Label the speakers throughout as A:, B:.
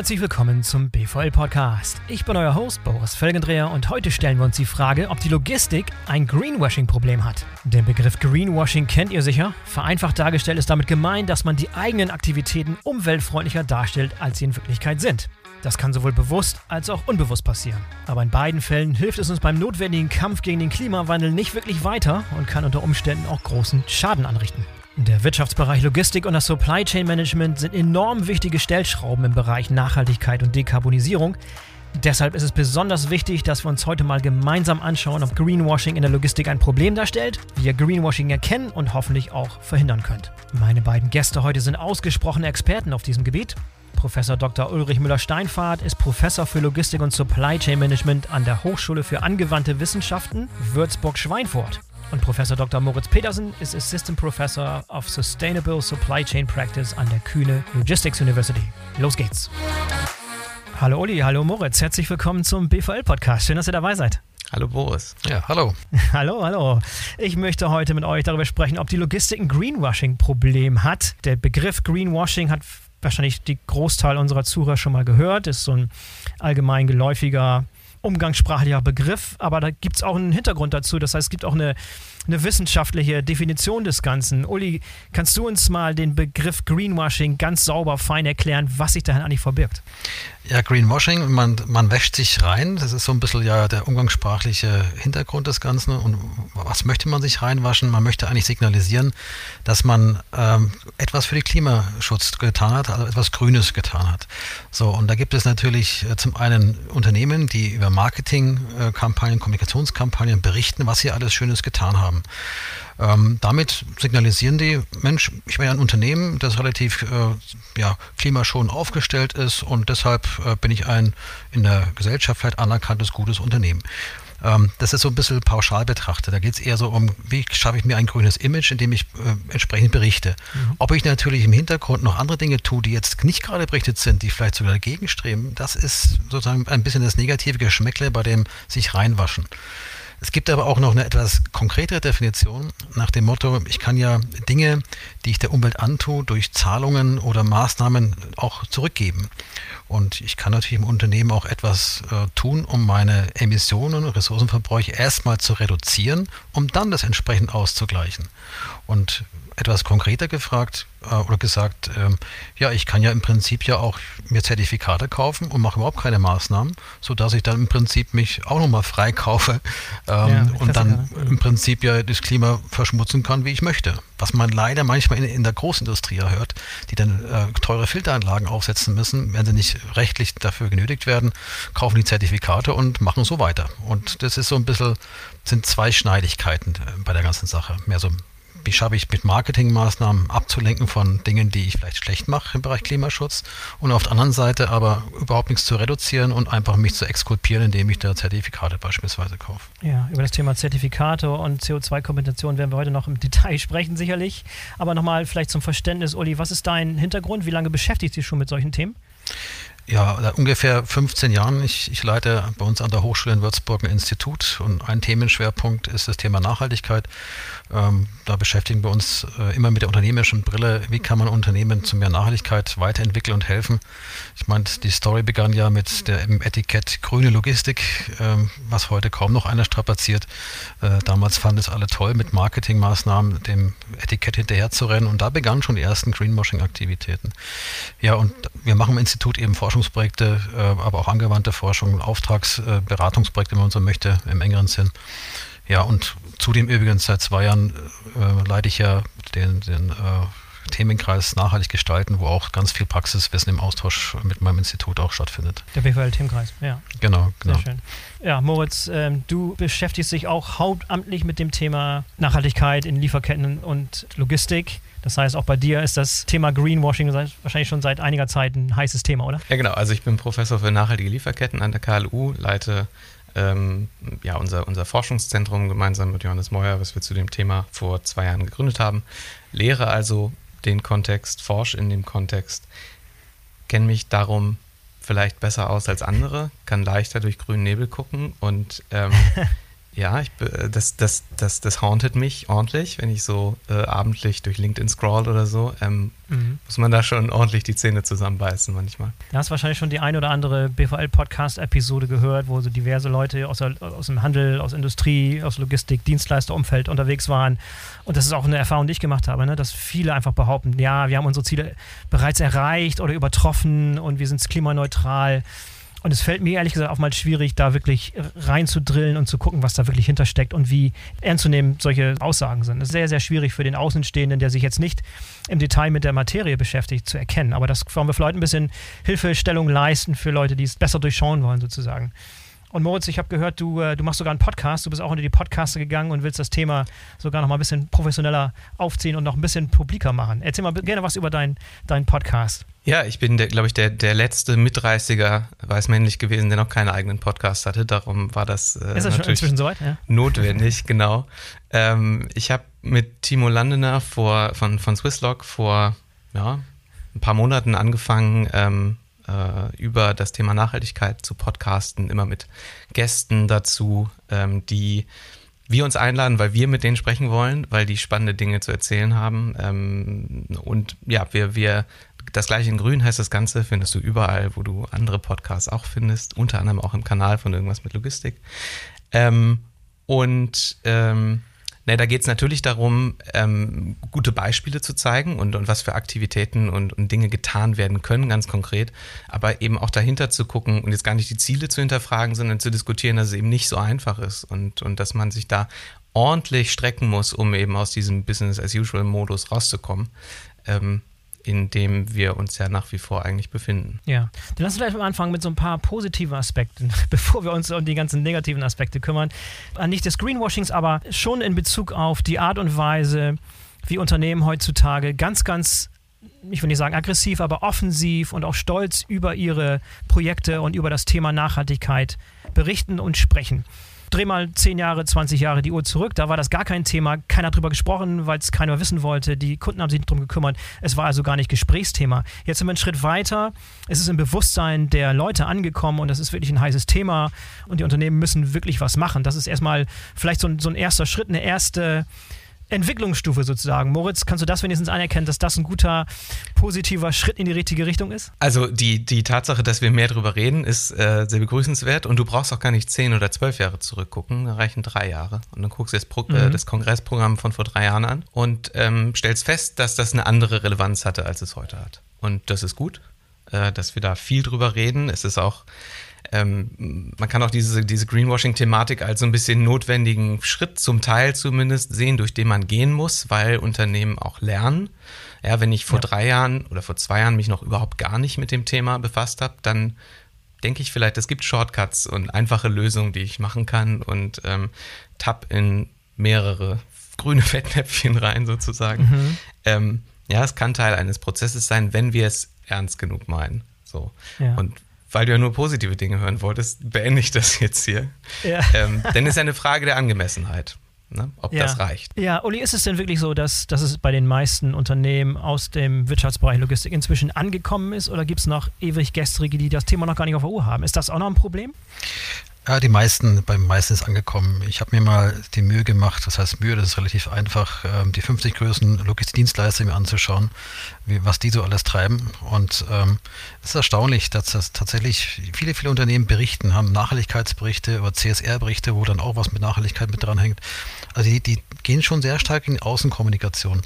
A: herzlich willkommen zum BVL Podcast. Ich bin euer Host Boris Felgendreher und heute stellen wir uns die Frage, ob die Logistik ein Greenwashing-Problem hat. Den Begriff Greenwashing kennt ihr sicher. Vereinfacht dargestellt ist damit gemeint, dass man die eigenen Aktivitäten umweltfreundlicher darstellt, als sie in Wirklichkeit sind. Das kann sowohl bewusst als auch unbewusst passieren. Aber in beiden Fällen hilft es uns beim notwendigen Kampf gegen den Klimawandel nicht wirklich weiter und kann unter Umständen auch großen Schaden anrichten. Der Wirtschaftsbereich Logistik und das Supply Chain Management sind enorm wichtige Stellschrauben im Bereich Nachhaltigkeit und Dekarbonisierung. Deshalb ist es besonders wichtig, dass wir uns heute mal gemeinsam anschauen, ob Greenwashing in der Logistik ein Problem darstellt, wie ihr Greenwashing erkennen und hoffentlich auch verhindern könnt. Meine beiden Gäste heute sind ausgesprochene Experten auf diesem Gebiet. Professor Dr. Ulrich Müller-Steinfahrt ist Professor für Logistik und Supply Chain Management an der Hochschule für angewandte Wissenschaften Würzburg-Schweinfurt. Und Professor Dr. Moritz Petersen ist Assistant Professor of Sustainable Supply Chain Practice an der Kühne Logistics University. Los geht's. Hallo Uli, hallo Moritz, herzlich willkommen zum BVL-Podcast. Schön, dass ihr dabei seid.
B: Hallo Boris.
C: Ja, hallo.
A: hallo, hallo. Ich möchte heute mit euch darüber sprechen, ob die Logistik ein Greenwashing-Problem hat. Der Begriff Greenwashing hat wahrscheinlich die Großteil unserer Zuhörer schon mal gehört, ist so ein allgemein geläufiger umgangssprachlicher Begriff, aber da gibt es auch einen Hintergrund dazu. Das heißt, es gibt auch eine, eine wissenschaftliche Definition des Ganzen. Uli, kannst du uns mal den Begriff Greenwashing ganz sauber, fein erklären, was sich dahin eigentlich verbirgt?
C: Ja, Greenwashing, man, man wäscht sich rein. Das ist so ein bisschen ja der umgangssprachliche Hintergrund des Ganzen. Und was möchte man sich reinwaschen? Man möchte eigentlich signalisieren, dass man ähm, etwas für den Klimaschutz getan hat, also etwas Grünes getan hat. So, und da gibt es natürlich äh, zum einen Unternehmen, die über Marketingkampagnen, Kommunikationskampagnen berichten, was sie alles Schönes getan haben. Ähm, damit signalisieren die, Mensch, ich bin ja ein Unternehmen, das relativ äh, ja, klimaschonend aufgestellt ist und deshalb äh, bin ich ein in der Gesellschaft vielleicht anerkanntes, gutes Unternehmen. Ähm, das ist so ein bisschen pauschal betrachtet. Da geht es eher so um, wie schaffe ich mir ein grünes Image, indem ich äh, entsprechend berichte. Mhm. Ob ich natürlich im Hintergrund noch andere Dinge tue, die jetzt nicht gerade berichtet sind, die vielleicht sogar dagegen streben, das ist sozusagen ein bisschen das negative Geschmäckle bei dem sich reinwaschen. Es gibt aber auch noch eine etwas konkretere Definition nach dem Motto, ich kann ja Dinge, die ich der Umwelt antue, durch Zahlungen oder Maßnahmen auch zurückgeben. Und ich kann natürlich im Unternehmen auch etwas äh, tun, um meine Emissionen und Ressourcenverbräuche erstmal zu reduzieren, um dann das entsprechend auszugleichen. Und etwas konkreter gefragt äh, oder gesagt, ähm, ja, ich kann ja im Prinzip ja auch mir Zertifikate kaufen und mache überhaupt keine Maßnahmen, sodass ich dann im Prinzip mich auch nochmal freikaufe ähm, ja, und dann ja. im Prinzip ja das Klima verschmutzen kann, wie ich möchte. Was man leider manchmal in, in der Großindustrie hört, die dann äh, teure Filteranlagen aufsetzen müssen, wenn sie nicht rechtlich dafür genötigt werden, kaufen die Zertifikate und machen so weiter. Und das ist so ein bisschen, sind zwei Schneidigkeiten äh, bei der ganzen Sache. Mehr so wie schaffe ich mit Marketingmaßnahmen abzulenken von Dingen, die ich vielleicht schlecht mache im Bereich Klimaschutz und auf der anderen Seite aber überhaupt nichts zu reduzieren und einfach mich zu exkulpieren, indem ich da Zertifikate beispielsweise kaufe.
A: Ja, über das Thema Zertifikate und CO2-Kompensation werden wir heute noch im Detail sprechen, sicherlich. Aber nochmal vielleicht zum Verständnis, Uli, was ist dein Hintergrund? Wie lange beschäftigt dich schon mit solchen Themen?
C: Ja, ungefähr 15 Jahren. Ich, ich, leite bei uns an der Hochschule in Würzburg ein Institut und ein Themenschwerpunkt ist das Thema Nachhaltigkeit. Ähm, da beschäftigen wir uns äh, immer mit der unternehmerischen Brille. Wie kann man Unternehmen zu mehr Nachhaltigkeit weiterentwickeln und helfen? Ich meine, die Story begann ja mit dem Etikett grüne Logistik, äh, was heute kaum noch einer strapaziert. Äh, damals fanden es alle toll, mit Marketingmaßnahmen dem Etikett hinterher zu rennen und da begannen schon die ersten Greenwashing-Aktivitäten. Ja, und wir machen im Institut eben Forschungsprojekte, äh, aber auch angewandte Forschung, Auftragsberatungsprojekte, wenn man so möchte, im engeren Sinn. Ja, und zudem übrigens seit zwei Jahren äh, leite ich ja den, den äh, Themenkreis nachhaltig gestalten, wo auch ganz viel Praxiswissen im Austausch mit meinem Institut auch stattfindet.
A: Der BVL-Themenkreis, ja.
C: Genau, genau.
A: Sehr schön. Ja, Moritz, ähm, du beschäftigst dich auch hauptamtlich mit dem Thema Nachhaltigkeit in Lieferketten und Logistik. Das heißt, auch bei dir ist das Thema Greenwashing wahrscheinlich schon seit einiger Zeit ein heißes Thema, oder?
B: Ja, genau. Also ich bin Professor für nachhaltige Lieferketten an der KLU, leite ähm, ja, unser, unser Forschungszentrum gemeinsam mit Johannes Meuer, was wir zu dem Thema vor zwei Jahren gegründet haben. Lehre also den Kontext, forsche in dem Kontext, kenne mich darum vielleicht besser aus als andere, kann leichter durch grünen Nebel gucken und ähm, Ja, ich, das, das, das, das hauntet mich ordentlich, wenn ich so äh, abendlich durch LinkedIn scroll oder so. Ähm, mhm. Muss man da schon ordentlich die Zähne zusammenbeißen manchmal.
A: Du hast wahrscheinlich schon die ein oder andere BVL-Podcast-Episode gehört, wo so diverse Leute aus, der, aus dem Handel, aus Industrie, aus Logistik, Dienstleisterumfeld unterwegs waren. Und das ist auch eine Erfahrung, die ich gemacht habe, ne? dass viele einfach behaupten, ja, wir haben unsere Ziele bereits erreicht oder übertroffen und wir sind klimaneutral. Und es fällt mir ehrlich gesagt auch mal schwierig, da wirklich reinzudrillen und zu gucken, was da wirklich hintersteckt und wie ernst solche Aussagen sind. Es ist sehr, sehr schwierig für den Außenstehenden, der sich jetzt nicht im Detail mit der Materie beschäftigt, zu erkennen. Aber das wollen wir vielleicht ein bisschen Hilfestellung leisten für Leute, die es besser durchschauen wollen, sozusagen. Und Moritz, ich habe gehört, du, äh, du machst sogar einen Podcast. Du bist auch unter die Podcaster gegangen und willst das Thema sogar noch mal ein bisschen professioneller aufziehen und noch ein bisschen publiker machen. Erzähl mal gerne was über deinen dein Podcast.
B: Ja, ich bin, glaube ich, der, der letzte Mitreißiger weißmännlich gewesen, der noch keinen eigenen Podcast hatte. Darum war das, äh,
A: Ist das natürlich schon soweit? Ja.
B: notwendig, genau. Ähm, ich habe mit Timo Landener vor, von, von Swisslog vor ja, ein paar Monaten angefangen, ähm, äh, über das Thema Nachhaltigkeit zu podcasten, immer mit Gästen dazu, ähm, die wir uns einladen, weil wir mit denen sprechen wollen, weil die spannende Dinge zu erzählen haben. Ähm, und ja, wir, wir, das gleiche in Grün heißt das Ganze, findest du überall, wo du andere Podcasts auch findest, unter anderem auch im Kanal von irgendwas mit Logistik. Ähm, und ähm, Ne, da geht es natürlich darum, ähm, gute Beispiele zu zeigen und, und was für Aktivitäten und, und Dinge getan werden können, ganz konkret. Aber eben auch dahinter zu gucken und jetzt gar nicht die Ziele zu hinterfragen, sondern zu diskutieren, dass es eben nicht so einfach ist und, und dass man sich da ordentlich strecken muss, um eben aus diesem Business-as-usual-Modus rauszukommen. Ähm, in dem wir uns ja nach wie vor eigentlich befinden.
A: Ja, dann lass uns vielleicht mal anfangen mit so ein paar positiven Aspekten, bevor wir uns um die ganzen negativen Aspekte kümmern. Äh, nicht des Greenwashings, aber schon in Bezug auf die Art und Weise, wie Unternehmen heutzutage ganz, ganz ich will nicht sagen aggressiv, aber offensiv und auch stolz über ihre Projekte und über das Thema Nachhaltigkeit berichten und sprechen dreh mal 10 Jahre, 20 Jahre die Uhr zurück. Da war das gar kein Thema. Keiner hat drüber gesprochen, weil es keiner wissen wollte. Die Kunden haben sich nicht drum gekümmert. Es war also gar nicht Gesprächsthema. Jetzt sind wir einen Schritt weiter. Es ist im Bewusstsein der Leute angekommen und das ist wirklich ein heißes Thema. Und die Unternehmen müssen wirklich was machen. Das ist erstmal vielleicht so ein, so ein erster Schritt, eine erste Entwicklungsstufe sozusagen. Moritz, kannst du das wenigstens anerkennen, dass das ein guter, positiver Schritt in die richtige Richtung ist?
B: Also die, die Tatsache, dass wir mehr darüber reden, ist äh, sehr begrüßenswert und du brauchst auch gar nicht zehn oder zwölf Jahre zurückgucken, da reichen drei Jahre. Und dann guckst du das, Pro äh, mhm. äh, das Kongressprogramm von vor drei Jahren an und ähm, stellst fest, dass das eine andere Relevanz hatte, als es heute hat. Und das ist gut, äh, dass wir da viel drüber reden. Es ist auch ähm, man kann auch diese, diese Greenwashing-Thematik als so ein bisschen notwendigen Schritt zum Teil zumindest sehen, durch den man gehen muss, weil Unternehmen auch lernen. Ja, wenn ich vor ja. drei Jahren oder vor zwei Jahren mich noch überhaupt gar nicht mit dem Thema befasst habe, dann denke ich vielleicht, es gibt Shortcuts und einfache Lösungen, die ich machen kann und ähm, tapp in mehrere grüne Fettnäpfchen rein sozusagen. Mhm. Ähm, ja, es kann Teil eines Prozesses sein, wenn wir es ernst genug meinen. So. Ja. Und weil du ja nur positive Dinge hören wolltest, beende ich das jetzt hier. Ja. Ähm, denn es ist eine Frage der Angemessenheit. Ne, ob
A: ja.
B: das reicht.
A: Ja, Uli, ist es denn wirklich so, dass, dass es bei den meisten Unternehmen aus dem Wirtschaftsbereich Logistik inzwischen angekommen ist oder gibt es noch ewig Gestrige, die das Thema noch gar nicht auf der Uhr haben? Ist das auch noch ein Problem?
C: Ja, die meisten, beim meisten ist angekommen. Ich habe mir mal die Mühe gemacht, das heißt Mühe, das ist relativ einfach, ähm, die 50 größten Logistikdienstleister mir anzuschauen, wie, was die so alles treiben. Und ähm, es ist erstaunlich, dass das tatsächlich viele, viele Unternehmen berichten, haben Nachhaltigkeitsberichte oder CSR-Berichte, wo dann auch was mit Nachhaltigkeit mit dranhängt. Also die, die gehen schon sehr stark in die Außenkommunikation.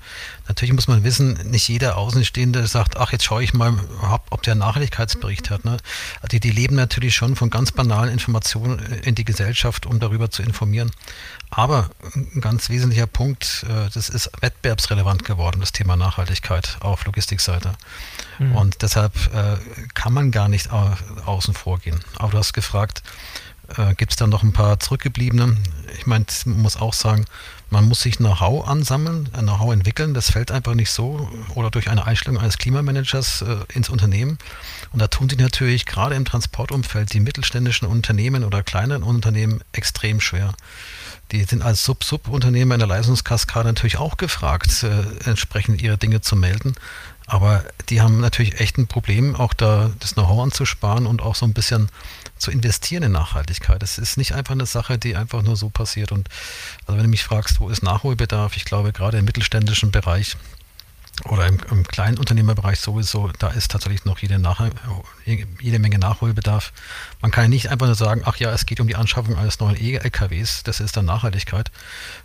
C: Natürlich muss man wissen, nicht jeder Außenstehende sagt, ach, jetzt schaue ich mal, ob der einen Nachhaltigkeitsbericht hat. Ne? Die, die leben natürlich schon von ganz banalen Informationen in die Gesellschaft, um darüber zu informieren. Aber ein ganz wesentlicher Punkt, äh, das ist wettbewerbsrelevant geworden, das Thema Nachhaltigkeit auf Logistikseite. Mhm. Und deshalb äh, kann man gar nicht außen vor gehen. Aber du hast gefragt, äh, gibt es da noch ein paar zurückgebliebene? Ich meine, man muss auch sagen, man muss sich Know-how ansammeln, Know-how entwickeln. Das fällt einfach nicht so oder durch eine Einstellung eines Klimamanagers äh, ins Unternehmen. Und da tun sich natürlich gerade im Transportumfeld die mittelständischen Unternehmen oder kleinen Unternehmen extrem schwer. Die sind als Sub-Sub-Unternehmer in der Leistungskaskade natürlich auch gefragt, äh, entsprechend ihre Dinge zu melden. Aber die haben natürlich echt ein Problem, auch da das Know-how anzusparen und auch so ein bisschen zu investieren in Nachhaltigkeit. Es ist nicht einfach eine Sache, die einfach nur so passiert. Und also wenn du mich fragst, wo ist Nachholbedarf, ich glaube gerade im mittelständischen Bereich oder im, im kleinen Unternehmerbereich sowieso, da ist tatsächlich noch jede, Nach jede Menge Nachholbedarf. Man kann ja nicht einfach nur sagen, ach ja, es geht um die Anschaffung eines neuen E-LKWs, das ist dann Nachhaltigkeit.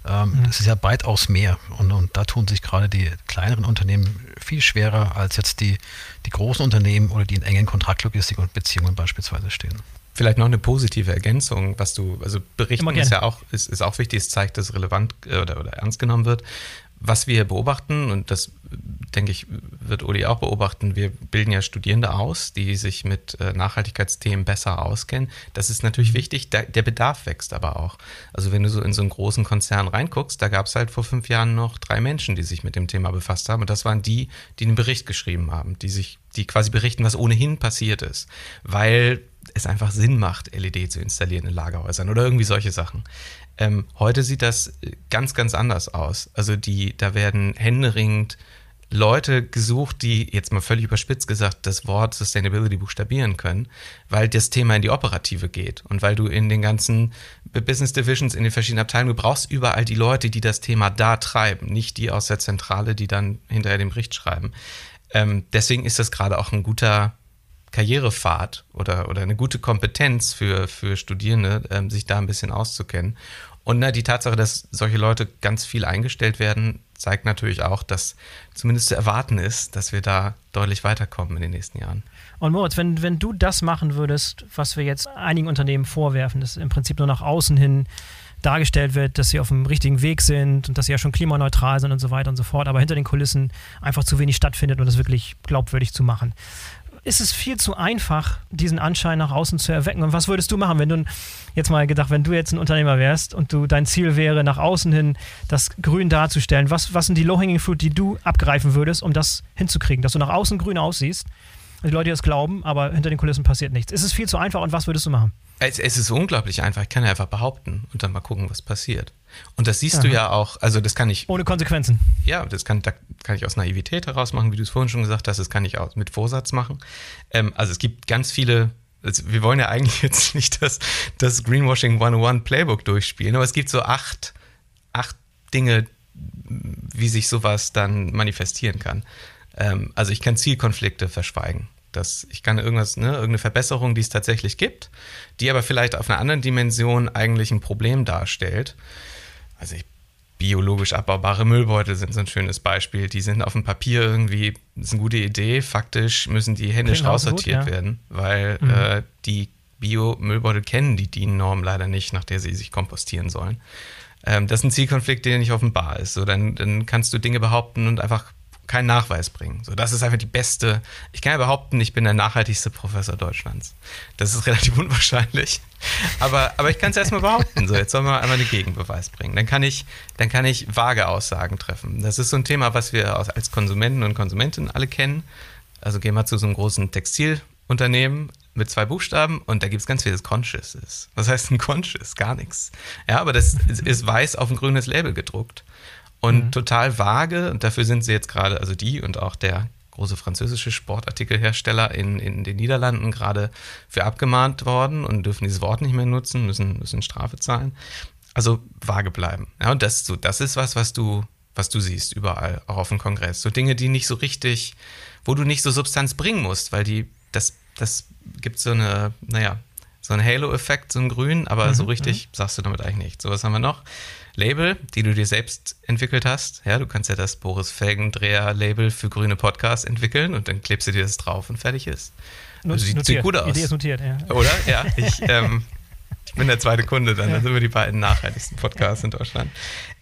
C: Ähm, mhm. Das ist ja weitaus mehr. Und, und da tun sich gerade die kleineren Unternehmen viel schwerer als jetzt die, die großen Unternehmen oder die in engen Kontraktlogistik und Beziehungen beispielsweise stehen.
B: Vielleicht noch eine positive Ergänzung, was du, also berichten ist ja auch, ist, ist auch wichtig, es zeigt, dass relevant äh, oder, oder ernst genommen wird was wir beobachten, und das denke ich, wird Uli auch beobachten, wir bilden ja Studierende aus, die sich mit äh, Nachhaltigkeitsthemen besser auskennen. Das ist natürlich mhm. wichtig, der, Bedarf wächst aber auch. Also wenn du so in so einen großen Konzern reinguckst, da gab es halt vor fünf Jahren noch drei Menschen, die sich mit dem Thema befasst haben. Und das waren die, die einen Bericht geschrieben haben, die sich, die quasi berichten, was ohnehin passiert ist. Weil es einfach Sinn macht, LED zu installieren in Lagerhäusern oder irgendwie solche Sachen. Ähm, heute sieht das ganz, ganz anders aus. Also die, da werden händeringend Leute gesucht, die jetzt mal völlig überspitzt gesagt das Wort Sustainability buchstabieren können, weil das Thema in die Operative geht und weil du in den ganzen Business Divisions, in den verschiedenen Abteilungen, du brauchst überall die Leute, die das Thema da treiben, nicht die aus der Zentrale, die dann hinterher den Bericht schreiben. Ähm, deswegen ist das gerade auch ein guter Karrierepfad oder, oder eine gute Kompetenz für, für Studierende, ähm, sich da ein bisschen auszukennen. Und na, die Tatsache, dass solche Leute ganz viel eingestellt werden, zeigt natürlich auch, dass zumindest zu erwarten ist, dass wir da deutlich weiterkommen in den nächsten Jahren.
A: Und Moritz, wenn, wenn du das machen würdest, was wir jetzt einigen Unternehmen vorwerfen, dass im Prinzip nur nach außen hin dargestellt wird, dass sie auf dem richtigen Weg sind und dass sie ja schon klimaneutral sind und so weiter und so fort, aber hinter den Kulissen einfach zu wenig stattfindet, um das wirklich glaubwürdig zu machen ist es viel zu einfach, diesen Anschein nach außen zu erwecken. Und was würdest du machen, wenn du jetzt mal gedacht, wenn du jetzt ein Unternehmer wärst und du dein Ziel wäre, nach außen hin das Grün darzustellen? Was, was sind die Low-Hanging Fruit, die du abgreifen würdest, um das hinzukriegen, dass du nach außen grün aussiehst? Die Leute das glauben, aber hinter den Kulissen passiert nichts. Ist es viel zu einfach und was würdest du machen?
B: Es, es ist unglaublich einfach. Ich kann ja einfach behaupten und dann mal gucken, was passiert. Und das siehst Aha. du ja auch, also das kann ich.
A: Ohne Konsequenzen.
B: Ja, das kann, da kann ich aus Naivität heraus machen, wie du es vorhin schon gesagt hast, das kann ich auch mit Vorsatz machen. Ähm, also es gibt ganz viele, also wir wollen ja eigentlich jetzt nicht das, das Greenwashing 101 Playbook durchspielen, aber es gibt so acht, acht Dinge, wie sich sowas dann manifestieren kann. Ähm, also ich kann Zielkonflikte verschweigen. Das, ich kann irgendwas, ne, irgendeine Verbesserung, die es tatsächlich gibt, die aber vielleicht auf einer anderen Dimension eigentlich ein Problem darstellt also ich, biologisch abbaubare Müllbeutel sind so ein schönes Beispiel. Die sind auf dem Papier irgendwie, das ist eine gute Idee. Faktisch müssen die händisch genau raussortiert ja. werden, weil mhm. äh, die Bio-Müllbeutel kennen die DIN-Norm leider nicht, nach der sie sich kompostieren sollen. Ähm, das ist ein Zielkonflikt, der nicht offenbar ist. So, dann, dann kannst du Dinge behaupten und einfach keinen Nachweis bringen. So, das ist einfach die beste. Ich kann ja behaupten, ich bin der nachhaltigste Professor Deutschlands. Das ist relativ unwahrscheinlich. Aber, aber ich kann es erstmal behaupten. So, jetzt sollen wir einmal einen Gegenbeweis bringen. Dann kann ich, dann kann ich vage Aussagen treffen. Das ist so ein Thema, was wir als Konsumenten und Konsumentinnen alle kennen. Also gehen wir zu so einem großen Textilunternehmen mit zwei Buchstaben und da gibt es ganz vieles Conscious ist. Was heißt ein Conscious? Gar nichts. Ja, aber das ist weiß auf ein grünes Label gedruckt und mhm. total vage. Und dafür sind sie jetzt gerade, also die und auch der große französische Sportartikelhersteller in, in den Niederlanden gerade für abgemahnt worden und dürfen dieses Wort nicht mehr nutzen, müssen, müssen Strafe zahlen. Also vage bleiben. Ja, und das, so, das ist was, was du, was du siehst überall, auch auf dem Kongress. So Dinge, die nicht so richtig, wo du nicht so Substanz bringen musst, weil die, das, das gibt so eine, naja, so einen Halo-Effekt, so ein Grün, aber mhm, so richtig mhm. sagst du damit eigentlich nicht. So, was haben wir noch? Label, die du dir selbst entwickelt hast. Ja, du kannst ja das Boris Felgendreher-Label für grüne Podcasts entwickeln und dann klebst du dir das drauf und fertig ist.
A: Also sieht, sieht, gut aus. Idee ist notiert, ja.
B: Oder? Ja, ich, ähm, ich bin der zweite Kunde dann. Ja. Dann sind wir die beiden nachhaltigsten Podcasts in Deutschland.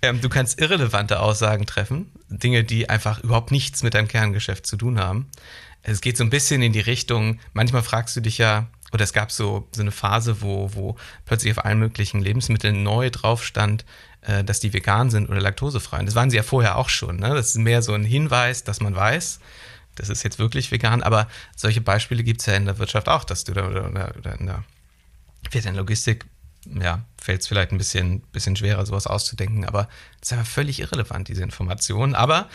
B: Ähm, du kannst irrelevante Aussagen treffen. Dinge, die einfach überhaupt nichts mit deinem Kerngeschäft zu tun haben. Es geht so ein bisschen in die Richtung, manchmal fragst du dich ja, oder es gab so, so eine Phase, wo, wo plötzlich auf allen möglichen Lebensmitteln neu drauf stand, äh, dass die vegan sind oder laktosefrei. Und das waren sie ja vorher auch schon. Ne? Das ist mehr so ein Hinweis, dass man weiß, das ist jetzt wirklich vegan. Aber solche Beispiele gibt es ja in der Wirtschaft auch, dass du da oder, oder in der, in der Logistik, ja, fällt es vielleicht ein bisschen, bisschen schwerer, sowas auszudenken. Aber das ist einfach völlig irrelevant, diese Informationen. Aber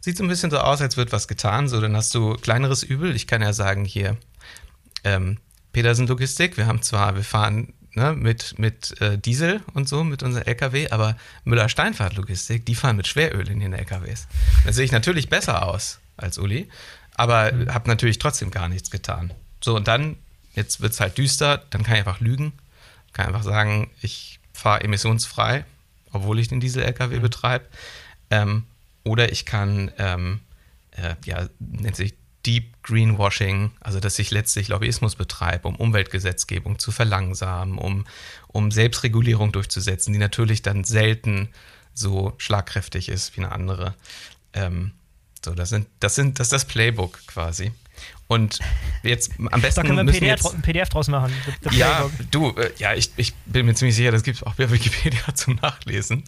B: sieht so ein bisschen so aus, als wird was getan. So, dann hast du kleineres Übel. Ich kann ja sagen, hier, ähm, Petersen Logistik, wir haben zwar, wir fahren ne, mit, mit äh, Diesel und so, mit unserem LKW, aber Müller-Steinfahrt Logistik, die fahren mit Schweröl in den LKWs. Da sehe ich natürlich besser aus als Uli, aber mhm. habe natürlich trotzdem gar nichts getan. So, und dann, jetzt wird es halt düster, dann kann ich einfach lügen, kann einfach sagen, ich fahre emissionsfrei, obwohl ich den Diesel-LKW mhm. betreibe. Ähm, oder ich kann, ähm, äh, ja, nennt sich Deep Greenwashing, also dass ich letztlich Lobbyismus betreibe, um Umweltgesetzgebung zu verlangsamen, um, um Selbstregulierung durchzusetzen, die natürlich dann selten so schlagkräftig ist wie eine andere. Ähm, so, das sind, das sind, das ist das Playbook quasi. Und jetzt am besten.
A: Da können wir ein PDF, jetzt, ein PDF draus machen.
B: Ja, du, äh, ja, ich, ich bin mir ziemlich sicher, das gibt es auch bei Wikipedia zum Nachlesen.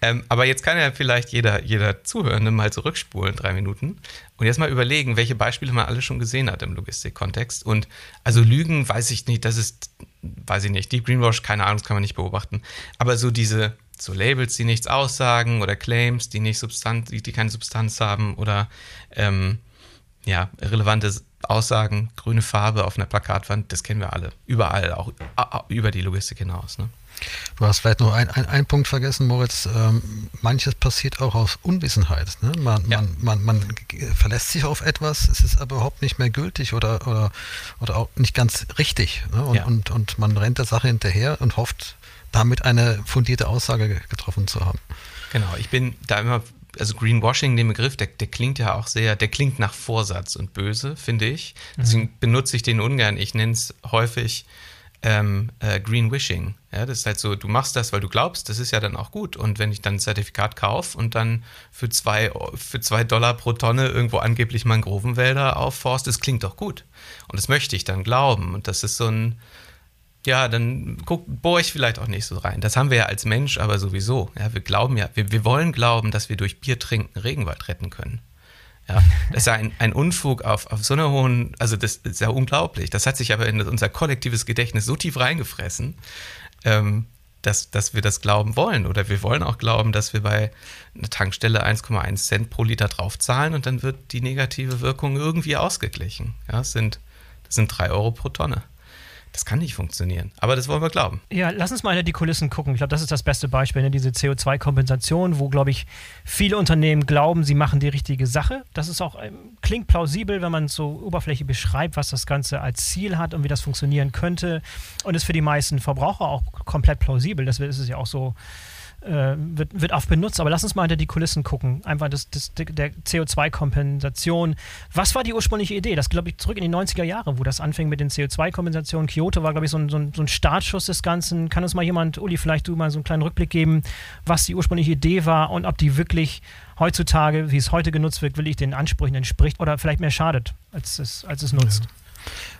B: Ähm, aber jetzt kann ja vielleicht jeder, jeder Zuhörende mal zurückspulen, drei Minuten, und jetzt mal überlegen, welche Beispiele man alle schon gesehen hat im Logistikkontext. Und also Lügen, weiß ich nicht, das ist, weiß ich nicht, Deep Greenwash, keine Ahnung, das kann man nicht beobachten. Aber so diese, so Labels, die nichts aussagen oder Claims, die nicht Substanz, die, die keine Substanz haben oder ähm, ja, relevante Aussagen, grüne Farbe auf einer Plakatwand, das kennen wir alle. Überall, auch über die Logistik hinaus. Ne?
C: Du hast vielleicht noch einen ein Punkt vergessen, Moritz. Ähm, manches passiert auch aus Unwissenheit. Ne? Man, ja. man, man, man, verlässt sich auf etwas, es ist aber überhaupt nicht mehr gültig oder, oder, oder auch nicht ganz richtig. Ne? Und, ja. und, und man rennt der Sache hinterher und hofft, damit eine fundierte Aussage getroffen zu haben.
B: Genau, ich bin da immer also Greenwashing, den Begriff, der, der, klingt ja auch sehr, der klingt nach Vorsatz und böse, finde ich. Deswegen mhm. benutze ich den ungern. Ich nenne es häufig ähm, äh, Greenwishing. Ja, das ist halt so, du machst das, weil du glaubst, das ist ja dann auch gut. Und wenn ich dann ein Zertifikat kaufe und dann für zwei, für zwei Dollar pro Tonne irgendwo angeblich Mangrovenwälder aufforst, das klingt doch gut. Und das möchte ich dann glauben. Und das ist so ein, ja, dann guck, bohre ich vielleicht auch nicht so rein. Das haben wir ja als Mensch aber sowieso. Ja, wir glauben ja, wir, wir wollen glauben, dass wir durch Bier trinken Regenwald retten können. Ja, das ist ja ein, ein Unfug auf, auf so einer hohen, also das ist ja unglaublich. Das hat sich aber in unser kollektives Gedächtnis so tief reingefressen, ähm, dass, dass wir das glauben wollen. Oder wir wollen auch glauben, dass wir bei einer Tankstelle 1,1 Cent pro Liter draufzahlen und dann wird die negative Wirkung irgendwie ausgeglichen. Ja, das sind, das sind drei Euro pro Tonne. Das kann nicht funktionieren. Aber das wollen wir glauben.
A: Ja, lass uns mal hinter die Kulissen gucken. Ich glaube, das ist das beste Beispiel, ne? diese CO2-Kompensation, wo, glaube ich, viele Unternehmen glauben, sie machen die richtige Sache. Das ist auch, ähm, klingt plausibel, wenn man so Oberfläche beschreibt, was das Ganze als Ziel hat und wie das funktionieren könnte. Und ist für die meisten Verbraucher auch komplett plausibel. Das ist es ja auch so äh, wird, wird oft benutzt. Aber lass uns mal hinter die Kulissen gucken. Einfach das, das der CO2-Kompensation. Was war die ursprüngliche Idee? Das glaube ich zurück in die 90er Jahre, wo das anfing mit den CO2-Kompensationen. Kyoto war, glaube ich, so ein, so, ein, so ein Startschuss des Ganzen. Kann uns mal jemand, Uli, vielleicht du mal so einen kleinen Rückblick geben, was die ursprüngliche Idee war und ob die wirklich heutzutage, wie es heute genutzt wird, will ich den Ansprüchen entspricht oder vielleicht mehr schadet, als es, als es nutzt. Ja.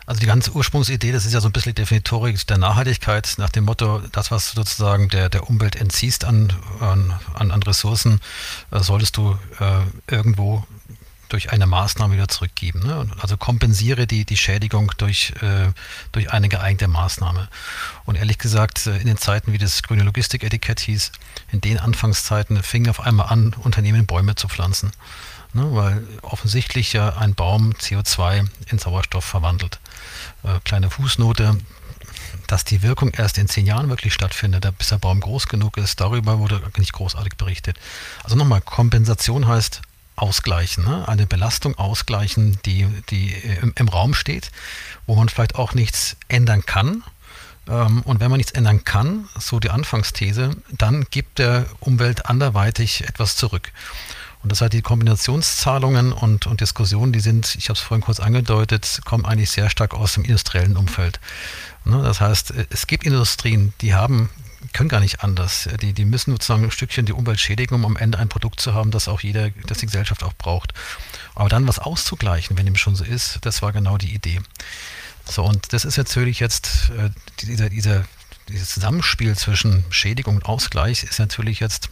C: Also die ganze Ursprungsidee, das ist ja so ein bisschen die Definitorik der Nachhaltigkeit, nach dem Motto, das, was du sozusagen der, der Umwelt entziehst an, an, an Ressourcen, äh, solltest du äh, irgendwo durch eine Maßnahme wieder zurückgeben. Ne? Also kompensiere die, die Schädigung durch, äh, durch eine geeignete Maßnahme. Und ehrlich gesagt, äh, in den Zeiten, wie das grüne Logistiketikett hieß, in den Anfangszeiten fingen auf einmal an, Unternehmen Bäume zu pflanzen ne, weil offensichtlich ja ein Baum CO2 in Sauerstoff verwandelt. Äh, kleine Fußnote, dass die Wirkung erst in zehn Jahren wirklich stattfindet, bis der Baum groß genug ist, darüber wurde nicht großartig berichtet. Also nochmal, Kompensation heißt ausgleichen, ne? eine Belastung ausgleichen, die, die im, im, Raum steht, wo man vielleicht auch nichts ändern kann. Ähm, und wenn man nichts ändern kann, so die Anfangsthese, dann gibt der Umwelt anderweitig etwas zurück. Und das heißt, die Kombinationszahlungen und, und Diskussionen, die sind, ich habe es vorhin kurz angedeutet, kommen eigentlich sehr stark aus dem industriellen Umfeld. Ne, das heißt, es gibt Industrien, die haben können gar nicht anders. Die, die müssen sozusagen ein Stückchen die Umwelt schädigen, um am Ende ein Produkt zu haben, das auch jeder, das die Gesellschaft auch braucht. Aber dann was auszugleichen, wenn dem schon so ist, das war genau die Idee. So, und das ist natürlich jetzt, äh, dieser, dieser, dieses Zusammenspiel zwischen Schädigung und Ausgleich ist natürlich jetzt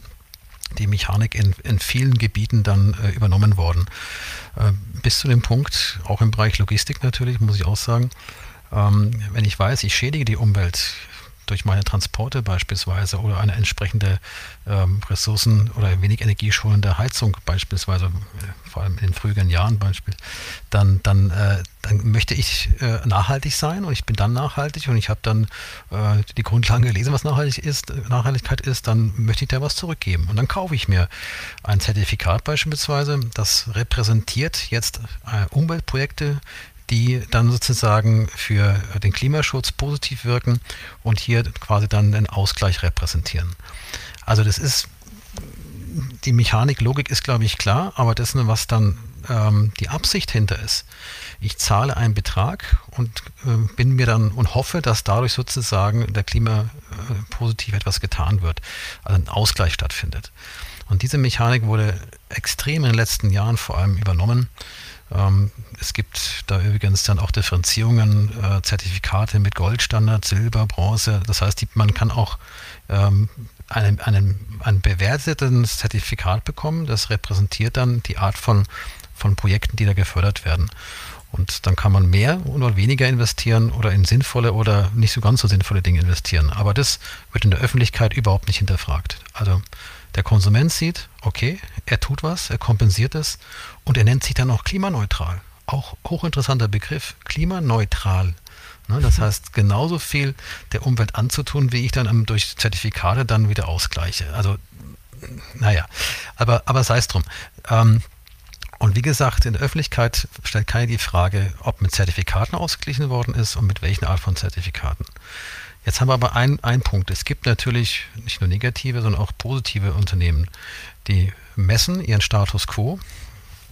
C: die Mechanik in, in vielen Gebieten dann äh, übernommen worden. Äh, bis zu dem Punkt, auch im Bereich Logistik natürlich, muss ich auch sagen, ähm, wenn ich weiß, ich schädige die Umwelt, durch meine Transporte beispielsweise oder eine entsprechende ähm, Ressourcen- oder wenig energieschonende Heizung beispielsweise, äh, vor allem in den früheren Jahren Beispiel, dann, dann, äh, dann möchte ich äh, nachhaltig sein und ich bin dann nachhaltig und ich habe dann äh, die Grundlagen gelesen, was nachhaltig ist, Nachhaltigkeit ist, dann möchte ich da was zurückgeben. Und dann kaufe ich mir ein Zertifikat beispielsweise, das repräsentiert jetzt äh, Umweltprojekte, die dann sozusagen für den Klimaschutz positiv wirken und hier quasi dann den Ausgleich repräsentieren. Also das ist, die Mechanik, Logik ist, glaube ich, klar, aber das, was dann ähm, die Absicht hinter ist, ich zahle einen Betrag und äh, bin mir dann und hoffe, dass dadurch sozusagen der Klima äh, positiv etwas getan wird, also ein Ausgleich stattfindet. Und diese Mechanik wurde extrem in den letzten Jahren vor allem übernommen. Ähm, es gibt da übrigens dann auch Differenzierungen, äh, Zertifikate mit Goldstandard, Silber, Bronze. Das heißt, die, man kann auch ähm, einen, einen, ein bewertetes Zertifikat bekommen. Das repräsentiert dann die Art von, von Projekten, die da gefördert werden. Und dann kann man mehr oder weniger investieren oder in sinnvolle oder nicht so ganz so sinnvolle Dinge investieren. Aber das wird in der Öffentlichkeit überhaupt nicht hinterfragt. Also der Konsument sieht, okay, er tut was, er kompensiert es und er nennt sich dann auch klimaneutral. Auch hochinteressanter Begriff, klimaneutral. Ne, das mhm. heißt, genauso viel der Umwelt anzutun, wie ich dann durch Zertifikate dann wieder ausgleiche. Also, naja, aber, aber sei es drum. Ähm, und wie gesagt, in der Öffentlichkeit stellt keiner die Frage, ob mit Zertifikaten ausgeglichen worden ist und mit welchen Art von Zertifikaten. Jetzt haben wir aber einen, Punkt. Es gibt natürlich nicht nur negative, sondern auch positive Unternehmen, die messen ihren Status quo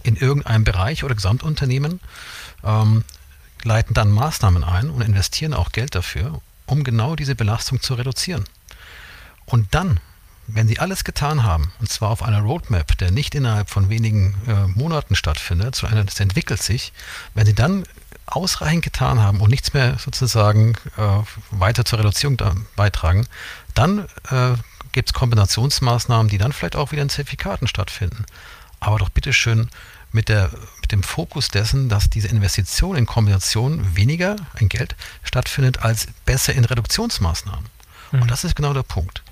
C: in irgendeinem Bereich oder Gesamtunternehmen, ähm, leiten dann Maßnahmen ein und investieren auch Geld dafür, um genau diese Belastung zu reduzieren. Und dann, wenn sie alles getan haben, und zwar auf einer Roadmap, der nicht innerhalb von wenigen äh, Monaten stattfindet, sondern es entwickelt sich, wenn sie dann ausreichend getan haben und nichts mehr sozusagen äh, weiter zur Reduzierung beitragen, dann äh, gibt es Kombinationsmaßnahmen, die dann vielleicht auch wieder in Zertifikaten stattfinden. Aber doch bitteschön mit, der, mit dem Fokus dessen, dass diese Investition in Kombination weniger in Geld stattfindet als besser in Reduktionsmaßnahmen. Mhm. Und das ist genau der Punkt.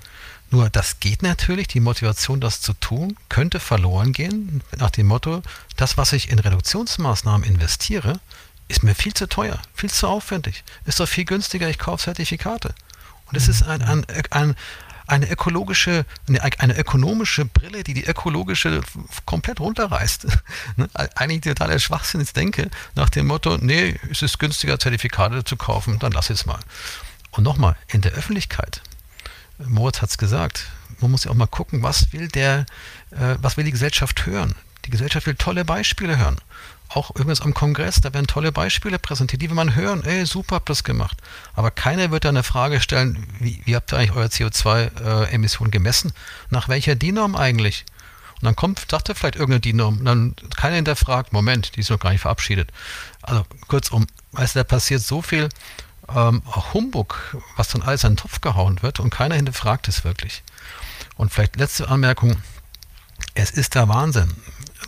C: Nur das geht natürlich, die Motivation, das zu tun, könnte verloren gehen, nach dem Motto, das, was ich in Reduktionsmaßnahmen investiere, ist mir viel zu teuer, viel zu aufwendig. Ist doch viel günstiger, ich kaufe Zertifikate. Und es ist ein, ein, ein, eine ökologische, eine, eine, ökonomische Brille, die die ökologische komplett runterreißt. Ne? Eigentlich totaler Schwachsinn ist denke, nach dem Motto, nee, es ist günstiger, Zertifikate zu kaufen, dann lass es mal. Und nochmal, in der Öffentlichkeit, Moritz hat es gesagt, man muss ja auch mal gucken, was will der, äh, was will die Gesellschaft hören? Die Gesellschaft will tolle Beispiele hören auch übrigens am Kongress, da werden tolle Beispiele präsentiert, die will man hören, ey, super, habt das gemacht. Aber keiner wird da eine Frage stellen, wie, wie habt ihr eigentlich eure CO2-Emissionen gemessen? Nach welcher DIN-Norm eigentlich? Und dann kommt, sagt er vielleicht irgendeine DIN-Norm, dann keiner hinterfragt, Moment, die ist noch gar nicht verabschiedet. Also kurzum, weißt du, da passiert so viel ähm, Humbug, was dann alles in den Topf gehauen wird und keiner hinterfragt es wirklich. Und vielleicht letzte Anmerkung, es ist der Wahnsinn.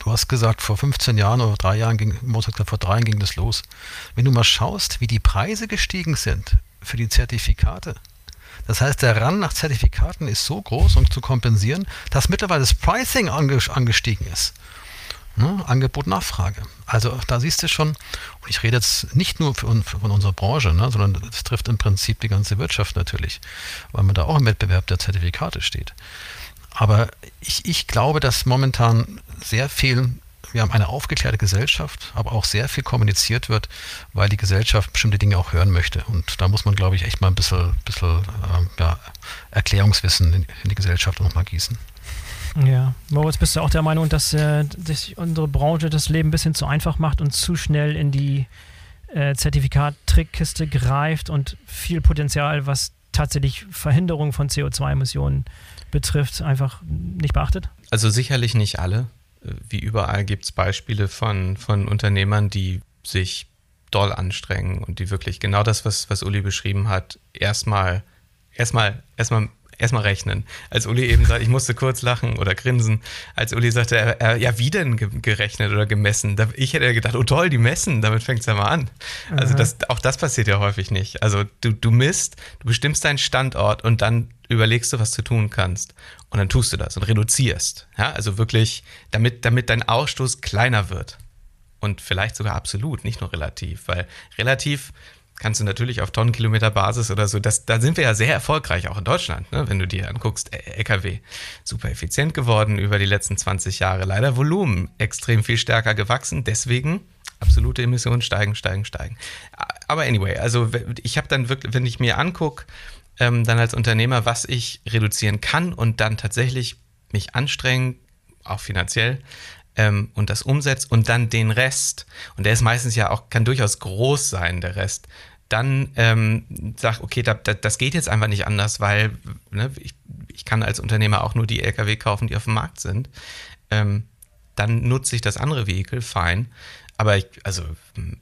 C: Du hast gesagt, vor 15 Jahren oder drei Jahren ging, vor drei Jahren ging das los. Wenn du mal schaust, wie die Preise gestiegen sind für die Zertifikate, das heißt, der Run nach Zertifikaten ist so groß, um zu kompensieren, dass mittlerweile das Pricing angestiegen ist. Ne? Angebot, Nachfrage. Also da siehst du schon, und ich rede jetzt nicht nur von, von unserer Branche, ne, sondern das trifft im Prinzip die ganze Wirtschaft natürlich, weil man da auch im Wettbewerb der Zertifikate steht. Aber ich, ich glaube, dass momentan sehr viel, wir haben eine aufgeklärte Gesellschaft, aber auch sehr viel kommuniziert wird, weil die Gesellschaft bestimmte Dinge auch hören möchte. Und da muss man, glaube ich, echt mal ein bisschen, bisschen äh, ja, Erklärungswissen in, in die Gesellschaft nochmal gießen.
A: Ja, Moritz, bist du auch der Meinung, dass, äh, dass unsere Branche das Leben ein bisschen zu einfach macht und zu schnell in die äh, Zertifikat-Trickkiste greift und viel Potenzial, was tatsächlich Verhinderung von CO2-Emissionen betrifft, einfach nicht beachtet?
B: Also sicherlich nicht alle. Wie überall gibt es Beispiele von, von Unternehmern, die sich doll anstrengen und die wirklich genau das, was, was Uli beschrieben hat, erstmal erstmal erstmal erstmal rechnen. Als Uli eben sagt, ich musste kurz lachen oder grinsen, als Uli sagte, er, er, ja, wie denn gerechnet oder gemessen? Ich hätte gedacht, oh toll, die messen, damit fängt es ja mal an. Also das, auch das passiert ja häufig nicht. Also du, du misst, du bestimmst deinen Standort und dann überlegst du, was du tun kannst. Und dann tust du das und reduzierst. Ja, also wirklich, damit, damit dein Ausstoß kleiner wird. Und vielleicht sogar absolut, nicht nur relativ, weil relativ kannst du natürlich auf Tonnenkilometer Basis oder so, das, da sind wir ja sehr erfolgreich, auch in Deutschland, ne? wenn du dir anguckst, LKW, super effizient geworden über die letzten 20 Jahre, leider Volumen extrem viel stärker gewachsen, deswegen absolute Emissionen steigen, steigen, steigen. Aber anyway, also ich habe dann wirklich, wenn ich mir angucke, ähm, dann als Unternehmer, was ich reduzieren kann und dann tatsächlich mich anstrengen, auch finanziell, ähm, und das umsetzt und dann den Rest, und der ist meistens ja auch, kann durchaus groß sein, der Rest, dann ähm, sag, okay, da, da, das geht jetzt einfach nicht anders, weil ne, ich, ich kann als Unternehmer auch nur die Lkw kaufen, die auf dem Markt sind. Ähm, dann nutze ich das andere Vehikel, fein. Aber ich, also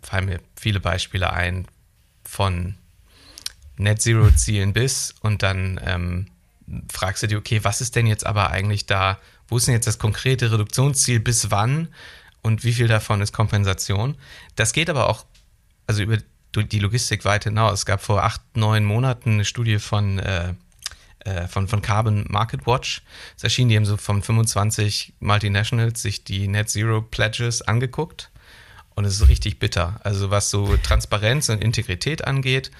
B: fallen mir viele Beispiele ein von Net Zero Zielen bis und dann ähm, fragst du dir, okay, was ist denn jetzt aber eigentlich da, wo ist denn jetzt das konkrete Reduktionsziel, bis wann und wie viel davon ist Kompensation? Das geht aber auch, also über die Logistik weit hinaus. Es gab vor acht, neun Monaten eine Studie von, äh, äh von, von Carbon Market Watch. Es erschien, die haben so von 25 Multinationals sich die Net Zero Pledges angeguckt. Und es ist richtig bitter. Also was so Transparenz und Integrität angeht,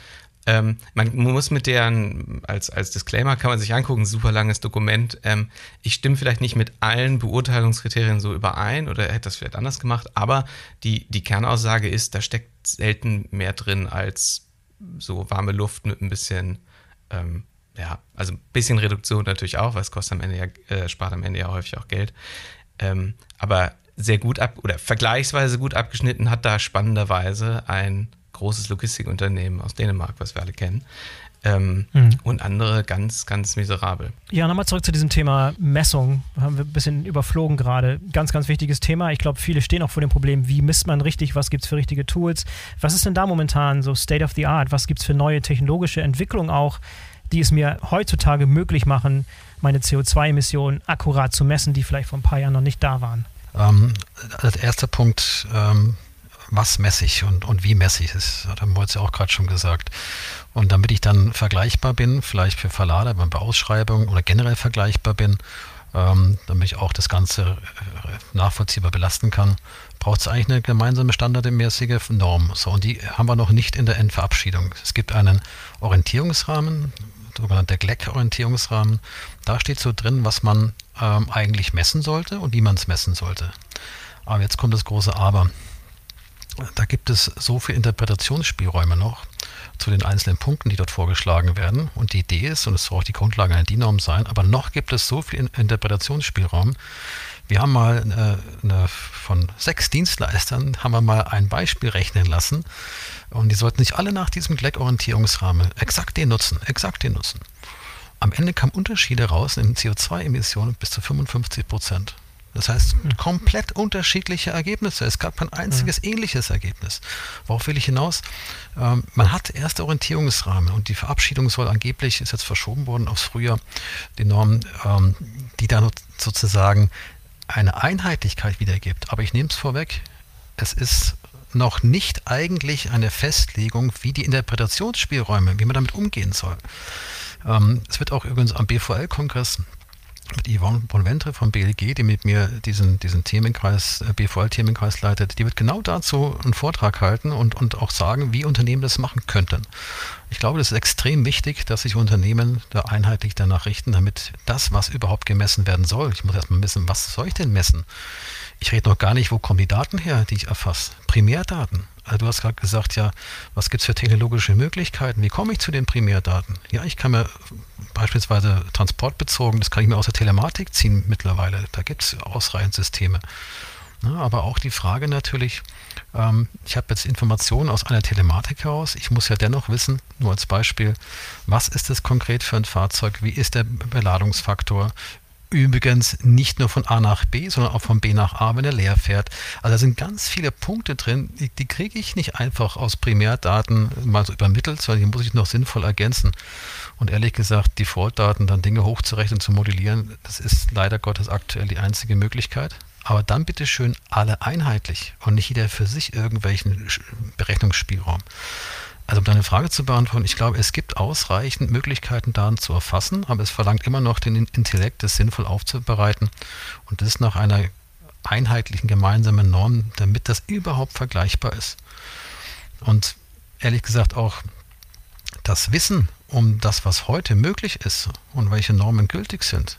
B: ähm, man muss mit deren, als, als Disclaimer kann man sich angucken, super langes Dokument. Ähm, ich stimme vielleicht nicht mit allen Beurteilungskriterien so überein oder hätte das vielleicht anders gemacht, aber die, die Kernaussage ist, da steckt selten mehr drin als so warme Luft mit ein bisschen, ähm, ja, also ein bisschen Reduktion natürlich auch, weil es kostet am Ende ja, äh, spart am Ende ja häufig auch Geld. Ähm, aber sehr gut ab oder vergleichsweise gut abgeschnitten hat da spannenderweise ein großes Logistikunternehmen aus Dänemark, was wir alle kennen. Ähm, mhm. Und andere ganz, ganz miserabel.
A: Ja, nochmal zurück zu diesem Thema Messung. Haben wir ein bisschen überflogen gerade. Ganz, ganz wichtiges Thema. Ich glaube, viele stehen auch vor dem Problem, wie misst man richtig, was gibt es für richtige Tools. Was ist denn da momentan so State of the Art? Was gibt es für neue technologische Entwicklungen auch, die es mir heutzutage möglich machen, meine CO2-Emissionen akkurat zu messen, die vielleicht vor ein paar Jahren noch nicht da waren?
C: Ähm, als erster Punkt, ähm, was messe ich und, und wie messe ich es. Das haben wir jetzt ja auch gerade schon gesagt. Und damit ich dann vergleichbar bin, vielleicht für Verlader bei Ausschreibungen oder generell vergleichbar bin, ähm, damit ich auch das Ganze äh, nachvollziehbar belasten kann, braucht es eigentlich eine gemeinsame standardmäßige Norm. So, und die haben wir noch nicht in der Endverabschiedung. Es gibt einen Orientierungsrahmen, sogenannter GLEC-Orientierungsrahmen. Da steht so drin, was man ähm, eigentlich messen sollte und wie man es messen sollte. Aber jetzt kommt das große Aber da gibt es so viele Interpretationsspielräume noch zu den einzelnen Punkten, die dort vorgeschlagen werden. Und die Idee ist, und es soll auch die Grundlage einer DIN-Norm sein, aber noch gibt es so viel Interpretationsspielraum. Wir haben mal eine, eine, von sechs Dienstleistern haben wir mal ein Beispiel rechnen lassen. Und die sollten sich alle nach diesem GLEC-Orientierungsrahmen exakt den nutzen, exakt den nutzen. Am Ende kamen Unterschiede raus in CO2-Emissionen bis zu 55 Prozent. Das heißt, komplett unterschiedliche Ergebnisse. Es gab kein einziges mhm. ähnliches Ergebnis. Worauf will ich hinaus? Ähm, man hat erste Orientierungsrahmen und die Verabschiedung soll angeblich, ist jetzt verschoben worden aufs Frühjahr, die Norm, ähm, die dann sozusagen eine Einheitlichkeit wiedergibt. Aber ich nehme es vorweg, es ist noch nicht eigentlich eine Festlegung, wie die Interpretationsspielräume, wie man damit umgehen soll. Ähm, es wird auch übrigens am BVL-Kongress mit Yvonne Bonventre vom BLG, die mit mir diesen, diesen Themenkreis, äh, BVL-Themenkreis leitet, die wird genau dazu einen Vortrag halten und, und auch sagen, wie Unternehmen das machen könnten. Ich glaube, das ist extrem wichtig, dass sich Unternehmen da einheitlich danach richten, damit das, was überhaupt gemessen werden soll, ich muss erstmal wissen, was soll ich denn messen? Ich rede noch gar nicht, wo kommen die Daten her, die ich erfasse. Primärdaten. Also du hast gerade gesagt, ja, was gibt es für technologische Möglichkeiten? Wie komme ich zu den Primärdaten? Ja, ich kann mir beispielsweise transportbezogen, das kann ich mir aus der Telematik ziehen mittlerweile. Da gibt es ausreichend Systeme. Ja, aber auch die Frage natürlich, ähm, ich habe jetzt Informationen aus einer Telematik heraus. Ich muss ja dennoch wissen, nur als Beispiel, was ist das konkret für ein Fahrzeug? Wie ist der Beladungsfaktor? Übrigens nicht nur von A nach B, sondern auch von B nach A, wenn er leer fährt. Also da sind ganz viele Punkte drin, die, die kriege ich nicht einfach aus Primärdaten mal so übermittelt, sondern die muss ich noch sinnvoll ergänzen. Und ehrlich gesagt, Default-Daten, dann Dinge hochzurechnen, zu modellieren, das ist leider Gottes aktuell die einzige Möglichkeit. Aber dann bitte schön alle einheitlich und nicht jeder für sich irgendwelchen Berechnungsspielraum. Also um deine Frage zu beantworten, ich glaube, es gibt ausreichend Möglichkeiten, Daten zu erfassen, aber es verlangt immer noch den Intellekt, das sinnvoll aufzubereiten und das nach einer einheitlichen gemeinsamen Norm, damit das überhaupt vergleichbar ist. Und ehrlich gesagt auch das Wissen um das, was heute möglich ist und welche Normen gültig sind,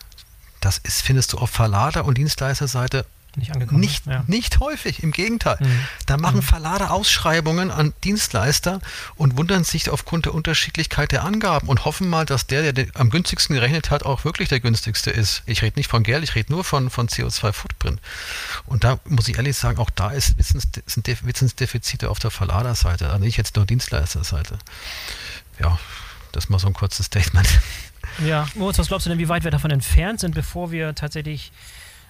C: das ist, findest du auf Verlader- und Dienstleisterseite nicht angekommen. Nicht, ja. nicht häufig, im Gegenteil. Mhm. Da machen mhm. Verlader Ausschreibungen an Dienstleister und wundern sich aufgrund der Unterschiedlichkeit der Angaben und hoffen mal, dass der, der am günstigsten gerechnet hat, auch wirklich der günstigste ist. Ich rede nicht von Geld, ich rede nur von, von CO2-Footprint. Und da muss ich ehrlich sagen, auch da ist Wissens, sind Wissensdefizite auf der Verladerseite, also nicht jetzt nur Dienstleisterseite. Ja, das mal so ein kurzes Statement.
A: Ja, Moritz, was glaubst du denn, wie weit wir davon entfernt sind, bevor wir tatsächlich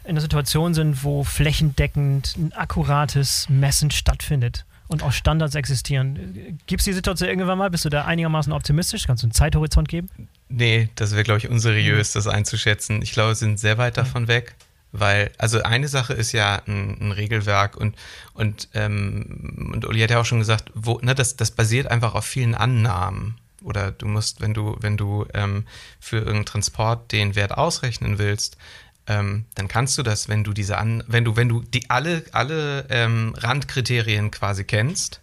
A: in der Situation sind, wo flächendeckend ein akkurates Messen stattfindet und auch Standards existieren. Gibt es die Situation irgendwann mal? Bist du da einigermaßen optimistisch? Kannst du einen Zeithorizont geben?
B: Nee, das wäre, glaube ich, unseriös, das einzuschätzen. Ich glaube, wir sind sehr weit davon weg. Weil, also eine Sache ist ja ein, ein Regelwerk und, und, ähm, und Uli hat ja auch schon gesagt, wo, ne, das, das basiert einfach auf vielen Annahmen. Oder du musst, wenn du, wenn du ähm, für irgendeinen Transport den Wert ausrechnen willst, ähm, dann kannst du das, wenn du diese an, wenn du, wenn du die alle, alle ähm, Randkriterien quasi kennst,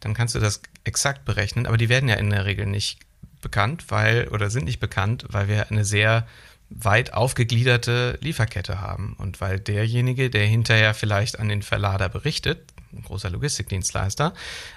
B: dann kannst du das exakt berechnen, aber die werden ja in der Regel nicht bekannt, weil, oder sind nicht bekannt, weil wir eine sehr weit aufgegliederte Lieferkette haben. Und weil derjenige, der hinterher vielleicht an den Verlader berichtet, ein großer Logistikdienstleister,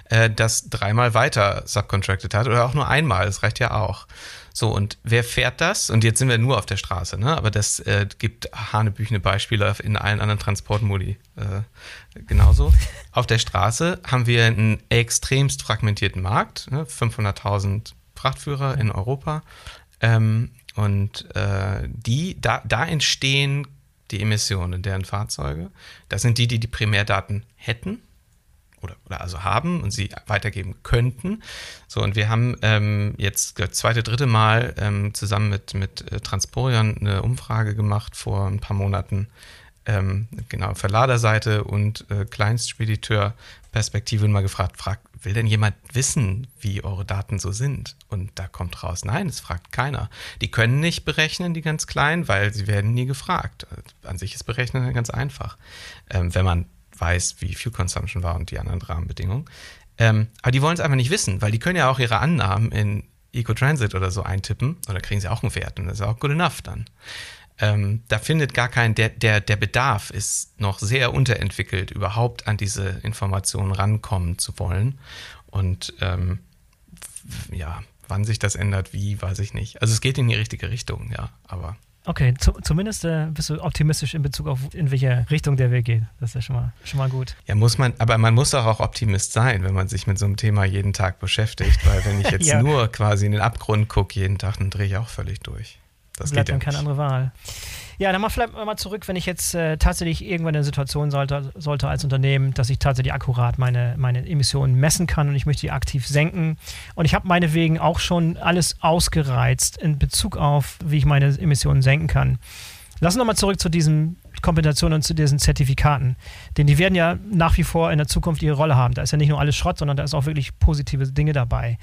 B: äh, das dreimal weiter subcontracted hat oder auch nur einmal, das reicht ja auch. So, und wer fährt das? Und jetzt sind wir nur auf der Straße, ne? aber das äh, gibt hanebüchene Beispiele in allen anderen Transportmodi äh, genauso. auf der Straße haben wir einen extremst fragmentierten Markt, ne? 500.000 Frachtführer in Europa. Ähm, und äh, die, da, da entstehen die Emissionen deren Fahrzeuge. Das sind die, die die Primärdaten hätten oder, oder also haben und sie weitergeben könnten. So, und wir haben ähm, jetzt das zweite, dritte Mal ähm, zusammen mit, mit äh, Transporion eine Umfrage gemacht vor ein paar Monaten. Ähm, genau, Verladerseite und äh, Kleinstspediteur-Perspektive mal gefragt, fragt, will denn jemand wissen, wie eure Daten so sind? Und da kommt raus, nein, es fragt keiner. Die können nicht berechnen, die ganz kleinen, weil sie werden nie gefragt. An sich ist Berechnen ganz einfach, ähm, wenn man weiß, wie Fuel Consumption war und die anderen Rahmenbedingungen. Ähm, aber die wollen es einfach nicht wissen, weil die können ja auch ihre Annahmen in Eco-Transit oder so eintippen da kriegen sie auch einen Wert und das ist auch good enough dann. Ähm, da findet gar kein, der, der, der Bedarf ist noch sehr unterentwickelt, überhaupt an diese Informationen rankommen zu wollen. Und ähm, ja, wann sich das ändert, wie, weiß ich nicht. Also es geht in die richtige Richtung, ja, aber.
A: Okay, zu, zumindest äh, bist du optimistisch in Bezug auf in welche Richtung der Weg geht. Das ist ja schon mal, schon mal gut.
B: Ja, muss man, aber man muss doch auch Optimist sein, wenn man sich mit so einem Thema jeden Tag beschäftigt, weil wenn ich jetzt ja. nur quasi in den Abgrund gucke jeden Tag, dann drehe ich auch völlig durch.
A: Das bleibt dann ja keine andere Wahl. Ja, dann mal vielleicht mal zurück, wenn ich jetzt äh, tatsächlich irgendwann in eine Situation sollte, sollte als Unternehmen, dass ich tatsächlich akkurat meine, meine Emissionen messen kann und ich möchte die aktiv senken. Und ich habe meinetwegen auch schon alles ausgereizt in Bezug auf, wie ich meine Emissionen senken kann. Lass uns nochmal zurück zu diesen Kompensationen und zu diesen Zertifikaten. Denn die werden ja nach wie vor in der Zukunft ihre Rolle haben. Da ist ja nicht nur alles Schrott, sondern da ist auch wirklich positive Dinge dabei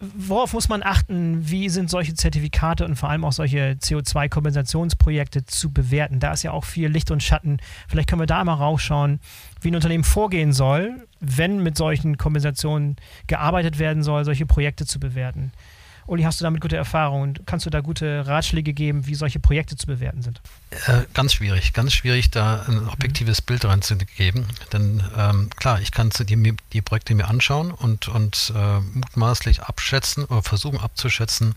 A: worauf muss man achten? Wie sind solche Zertifikate und vor allem auch solche CO2-Kompensationsprojekte zu bewerten? Da ist ja auch viel Licht und Schatten. Vielleicht können wir da mal rausschauen, wie ein Unternehmen vorgehen soll, wenn mit solchen Kompensationen gearbeitet werden soll, solche Projekte zu bewerten. Uli, hast du damit gute Erfahrungen? Kannst du da gute Ratschläge geben, wie solche Projekte zu bewerten sind?
C: Äh, ganz schwierig, ganz schwierig, da ein objektives. Bild reinzugeben. Denn ähm, klar, ich kann die, die, Projekte mir anschauen und, und äh, mutmaßlich abschätzen oder versuchen abzuschätzen,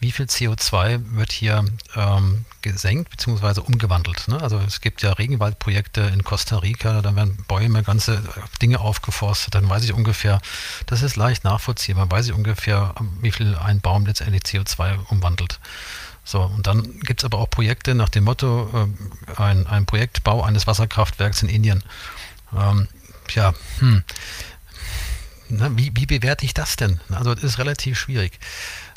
C: wie viel CO2 wird hier ähm, gesenkt bzw. umgewandelt. Ne? Also es gibt ja Regenwaldprojekte in Costa Rica, da werden Bäume, ganze Dinge aufgeforstet, dann weiß ich ungefähr, das ist leicht nachvollziehbar, weiß ich ungefähr, wie viel ein Baum letztendlich CO2 umwandelt. So, und dann gibt es aber auch Projekte nach dem Motto, äh, ein, ein Projektbau eines Wasserkraftwerks in Indien. Ähm, ja, hm. Na, wie, wie bewerte ich das denn? Also das ist relativ schwierig.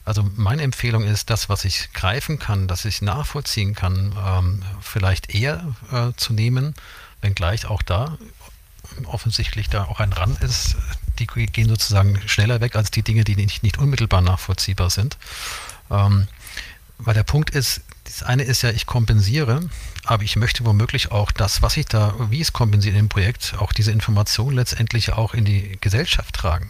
C: Also meine Empfehlung ist, das, was ich greifen kann, das ich nachvollziehen kann, ähm, vielleicht eher äh, zu nehmen, wenngleich auch da offensichtlich da auch ein Rand ist. Die gehen sozusagen schneller weg als die Dinge, die nicht, nicht unmittelbar nachvollziehbar sind. Ähm, weil der Punkt ist, das eine ist ja, ich kompensiere, aber ich möchte womöglich auch das, was ich da, wie ich es kompensiere im Projekt, auch diese Information letztendlich auch in die Gesellschaft tragen.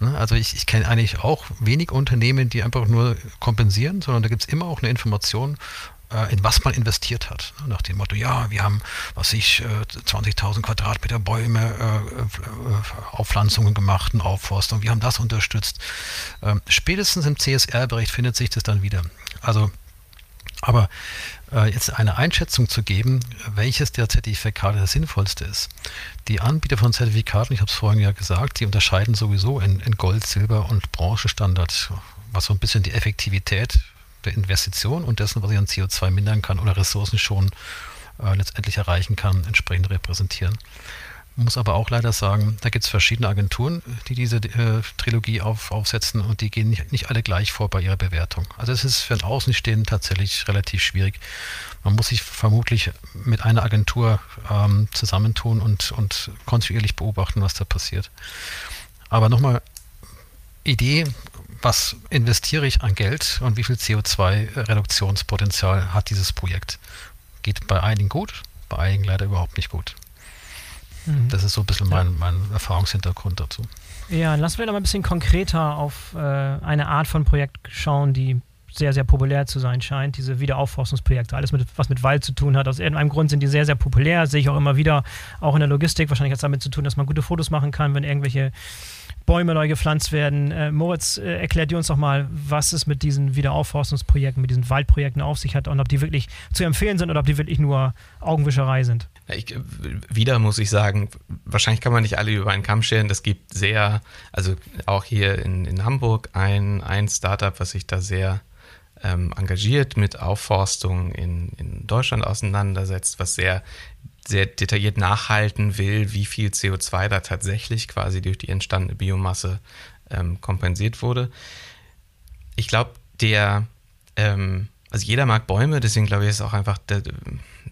C: Ne? Also ich, ich kenne eigentlich auch wenig Unternehmen, die einfach nur kompensieren, sondern da gibt es immer auch eine Information, äh, in was man investiert hat. Ne? Nach dem Motto, ja, wir haben, was ich, 20.000 äh, Quadratmeter Bäume, äh, Aufpflanzungen gemacht, eine Aufforstung, wir haben das unterstützt. Ähm, spätestens im CSR-Bericht findet sich das dann wieder. Also aber äh, jetzt eine Einschätzung zu geben, welches der Zertifikate das sinnvollste ist. Die Anbieter von Zertifikaten, ich habe es vorhin ja gesagt, die unterscheiden sowieso in, in Gold, Silber und Branchenstandard, was so ein bisschen die Effektivität der Investition und dessen, was ich an CO2 mindern kann oder Ressourcen schon äh, letztendlich erreichen kann, entsprechend repräsentieren muss aber auch leider sagen, da gibt es verschiedene Agenturen, die diese äh, Trilogie auf, aufsetzen und die gehen nicht, nicht alle gleich vor bei ihrer Bewertung. Also es ist für ein Außenstehenden tatsächlich relativ schwierig. Man muss sich vermutlich mit einer Agentur ähm, zusammentun und, und kontinuierlich beobachten, was da passiert. Aber nochmal, Idee, was investiere ich an Geld und wie viel CO2-Reduktionspotenzial hat dieses Projekt? Geht bei einigen gut, bei einigen leider überhaupt nicht gut. Mhm. Das ist so ein bisschen mein, mein Erfahrungshintergrund dazu.
A: Ja, lassen wir noch mal ein bisschen konkreter auf äh, eine Art von Projekt schauen, die sehr, sehr populär zu sein scheint, diese Wiederaufforstungsprojekte. Alles, mit, was mit Wald zu tun hat. Aus irgendeinem Grund sind die sehr, sehr populär. Sehe ich auch immer wieder, auch in der Logistik. Wahrscheinlich hat es damit zu tun, dass man gute Fotos machen kann, wenn irgendwelche Bäume neu gepflanzt werden. Äh, Moritz, äh, erklärt dir uns doch mal, was es mit diesen Wiederaufforstungsprojekten, mit diesen Waldprojekten auf sich hat und ob die wirklich zu empfehlen sind oder ob die wirklich nur Augenwischerei sind.
B: Ich, wieder muss ich sagen, wahrscheinlich kann man nicht alle über einen Kamm scheren. Das gibt sehr, also auch hier in, in Hamburg ein, ein Startup, was sich da sehr ähm, engagiert mit Aufforstung in, in Deutschland auseinandersetzt, was sehr, sehr detailliert nachhalten will, wie viel CO2 da tatsächlich quasi durch die entstandene Biomasse ähm, kompensiert wurde. Ich glaube, der, ähm, also jeder mag Bäume, deswegen glaube ich, ist auch einfach der,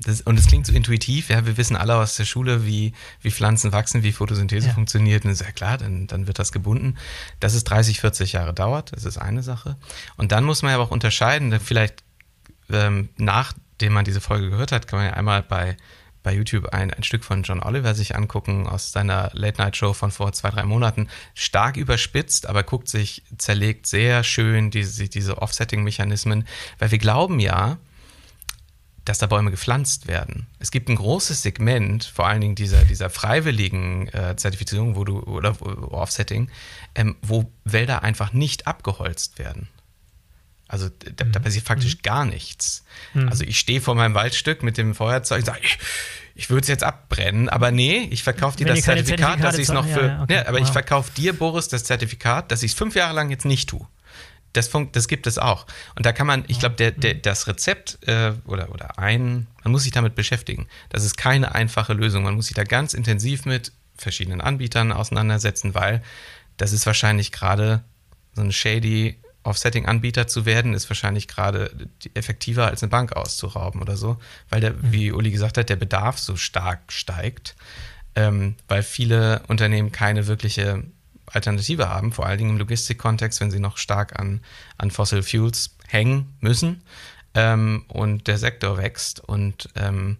B: das, und es klingt so intuitiv, ja, wir wissen alle aus der Schule, wie, wie Pflanzen wachsen, wie Photosynthese ja. funktioniert. Und ist ja klar, dann, dann wird das gebunden. Dass es 30, 40 Jahre dauert, das ist eine Sache. Und dann muss man ja aber auch unterscheiden, vielleicht ähm, nachdem man diese Folge gehört hat, kann man ja einmal bei, bei YouTube ein, ein Stück von John Oliver sich angucken aus seiner Late-Night-Show von vor zwei, drei Monaten. Stark überspitzt, aber guckt sich, zerlegt sehr schön diese, diese Offsetting-Mechanismen, weil wir glauben ja, dass da Bäume gepflanzt werden. Es gibt ein großes Segment, vor allen Dingen dieser, dieser freiwilligen äh, Zertifizierung wo du, oder Offsetting, ähm, wo Wälder einfach nicht abgeholzt werden. Also da, da mhm. passiert faktisch mhm. gar nichts. Mhm. Also ich stehe vor meinem Waldstück mit dem Feuerzeug und sage, ich, ich würde es jetzt abbrennen, aber nee, ich verkaufe dir das Zertifikat, dass ich es noch für. Ja, ja, okay. ja aber wow. ich verkaufe dir, Boris, das Zertifikat, dass ich es fünf Jahre lang jetzt nicht tue das, funkt, das gibt es auch. Und da kann man, ich glaube, der, der, das Rezept äh, oder, oder ein, man muss sich damit beschäftigen. Das ist keine einfache Lösung. Man muss sich da ganz intensiv mit verschiedenen Anbietern auseinandersetzen, weil das ist wahrscheinlich gerade so ein shady Offsetting-Anbieter zu werden, ist wahrscheinlich gerade effektiver als eine Bank auszurauben oder so, weil der, mhm. wie Uli gesagt hat, der Bedarf so stark steigt, ähm, weil viele Unternehmen keine wirkliche Alternative haben, vor allen Dingen im Logistikkontext, wenn sie noch stark an, an Fossil Fuels hängen müssen. Ähm, und der Sektor wächst und ähm,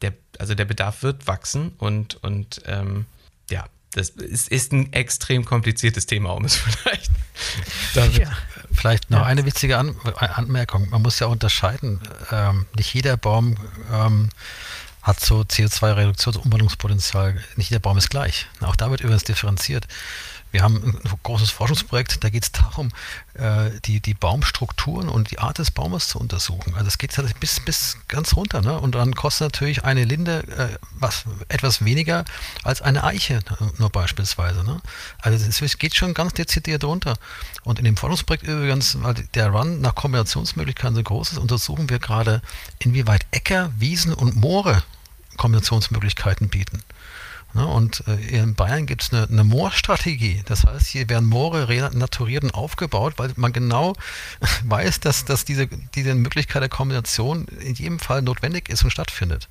B: der, also der Bedarf wird wachsen und, und ähm, ja, das ist, ist ein extrem kompliziertes Thema, um es vielleicht.
C: ja. Vielleicht noch ja. eine witzige An Anmerkung. Man muss ja unterscheiden. Ähm, nicht jeder Baum ähm, hat so CO2-Reduktions- und Umwandlungspotenzial. Nicht jeder Baum ist gleich. Auch da wird übrigens differenziert. Wir haben ein großes Forschungsprojekt, da geht es darum, äh, die, die Baumstrukturen und die Art des Baumes zu untersuchen. Also es geht bis, bis ganz runter. Ne? Und dann kostet natürlich eine Linde äh, was, etwas weniger als eine Eiche, nur beispielsweise. Ne? Also es geht schon ganz dezidiert runter. Und in dem Forschungsprojekt übrigens, weil der Run nach Kombinationsmöglichkeiten so groß ist, untersuchen wir gerade, inwieweit Äcker, Wiesen und Moore Kombinationsmöglichkeiten bieten. Ne? Und äh, in Bayern gibt es eine, eine Moorstrategie. Das heißt, hier werden Moore renaturiert und aufgebaut, weil man genau weiß, dass, dass diese, diese Möglichkeit der Kombination in jedem Fall notwendig ist und stattfindet.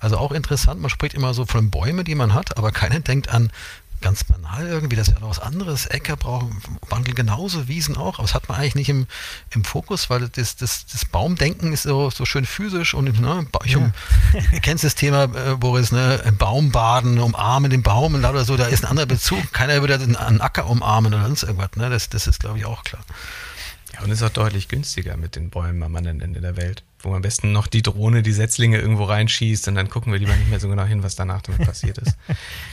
C: Also auch interessant, man spricht immer so von Bäumen, die man hat, aber keiner denkt an ganz banal irgendwie, das ist ja noch was anderes. Äcker brauchen, wandeln genauso, Wiesen auch, aber das hat man eigentlich nicht im, im Fokus, weil das, das, das Baumdenken ist so, so schön physisch und ne, ich um, ja. kennst das Thema, äh, Boris, ne, im Baum baden, umarmen den Baum oder so, da ist ein anderer Bezug. Keiner würde einen Acker umarmen oder sonst irgendwas, ne? Das, das ist, glaube ich, auch klar.
B: Ja, und es ist auch deutlich günstiger mit den Bäumen am anderen Ende der Welt wo am besten noch die Drohne die Setzlinge irgendwo reinschießt und dann gucken wir lieber nicht mehr so genau hin, was danach damit passiert ist.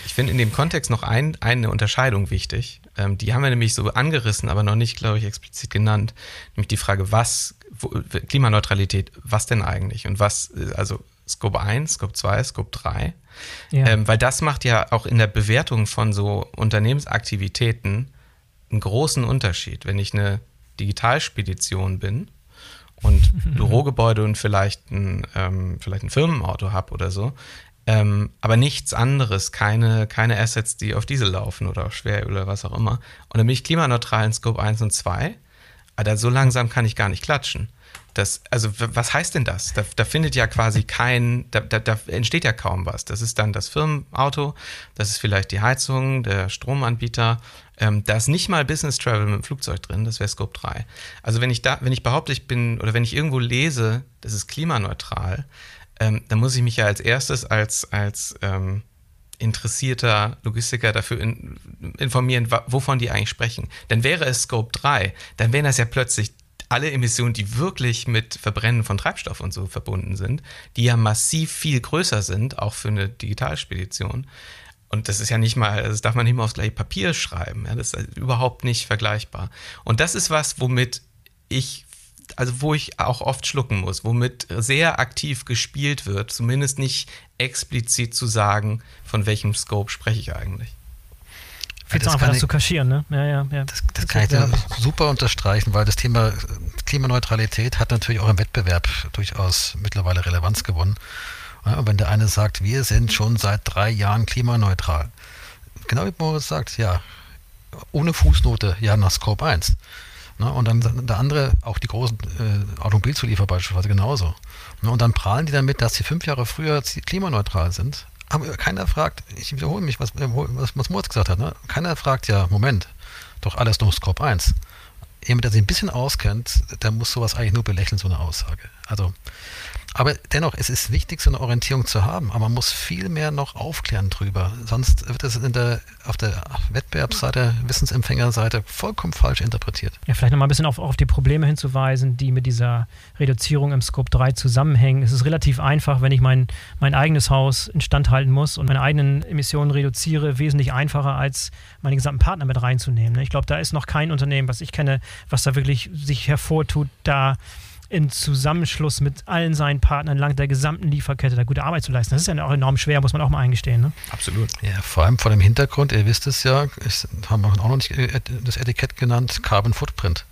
B: Ich finde in dem Kontext noch ein, eine Unterscheidung wichtig. Ähm, die haben wir nämlich so angerissen, aber noch nicht, glaube ich, explizit genannt. Nämlich die Frage, was, wo, Klimaneutralität, was denn eigentlich? Und was, also Scope 1, Scope 2, Scope 3. Ja. Ähm, weil das macht ja auch in der Bewertung von so Unternehmensaktivitäten einen großen Unterschied. Wenn ich eine Digitalspedition bin, und Bürogebäude und vielleicht ein, ähm, vielleicht ein Firmenauto habe oder so. Ähm, aber nichts anderes, keine, keine Assets, die auf Diesel laufen oder auf Schwer oder was auch immer. Und dann bin ich klimaneutral in Scope 1 und 2. Aber so langsam kann ich gar nicht klatschen. Das, also was heißt denn das? Da, da findet ja quasi kein, da, da, da, entsteht ja kaum was. Das ist dann das Firmenauto, das ist vielleicht die Heizung, der Stromanbieter. Ähm, da ist nicht mal Business Travel mit dem Flugzeug drin, das wäre Scope 3. Also wenn ich da, wenn ich behaupte, ich bin, oder wenn ich irgendwo lese, das ist klimaneutral, ähm, dann muss ich mich ja als erstes als, als ähm, interessierter Logistiker dafür in, informieren, wovon die eigentlich sprechen. Dann wäre es Scope 3, dann wären das ja plötzlich alle Emissionen, die wirklich mit Verbrennen von Treibstoff und so verbunden sind, die ja massiv viel größer sind, auch für eine Digitalspedition. Und das ist ja nicht mal, das darf man nicht mal aufs gleiche Papier schreiben. Ja, das ist überhaupt nicht vergleichbar. Und das ist was, womit ich, also wo ich auch oft schlucken muss, womit sehr aktiv gespielt wird, zumindest nicht explizit zu sagen, von welchem Scope spreche ich eigentlich.
A: Viel zu einfach, das zu kaschieren, ne?
C: Ja, ja, ja. Das, das kann ich dir super unterstreichen, weil das Thema Klimaneutralität hat natürlich auch im Wettbewerb durchaus mittlerweile Relevanz gewonnen. Und wenn der eine sagt, wir sind schon seit drei Jahren klimaneutral. Genau wie Moritz sagt, ja, ohne Fußnote, ja, nach Scope 1. Und dann der andere, auch die großen äh, Automobilzulieferer beispielsweise genauso. Und dann prahlen die damit, dass sie fünf Jahre früher klimaneutral sind aber keiner fragt, ich wiederhole mich, was, was, was Moritz gesagt hat, ne? keiner fragt ja, Moment, doch alles nur Scope 1. Jemand, der sich ein bisschen auskennt, der muss sowas eigentlich nur belächeln, so eine Aussage. Also aber dennoch, es ist wichtig, so eine Orientierung zu haben, aber man muss viel mehr noch aufklären drüber. Sonst wird es der, auf der Wettbewerbsseite, Wissensempfängerseite vollkommen falsch interpretiert.
A: Ja, vielleicht nochmal ein bisschen auf, auf die Probleme hinzuweisen, die mit dieser Reduzierung im Scope 3 zusammenhängen. Es ist relativ einfach, wenn ich mein, mein eigenes Haus instand halten muss und meine eigenen Emissionen reduziere, wesentlich einfacher, als meine gesamten Partner mit reinzunehmen. Ne? Ich glaube, da ist noch kein Unternehmen, was ich kenne, was da wirklich sich hervortut, da im Zusammenschluss mit allen seinen Partnern lang der gesamten Lieferkette da gute Arbeit zu leisten. Das ist ja auch enorm schwer, muss man auch mal eingestehen. Ne?
C: Absolut. Ja, vor allem vor dem Hintergrund, ihr wisst es ja, ist, haben wir auch noch nicht äh, das Etikett genannt, Carbon Footprint.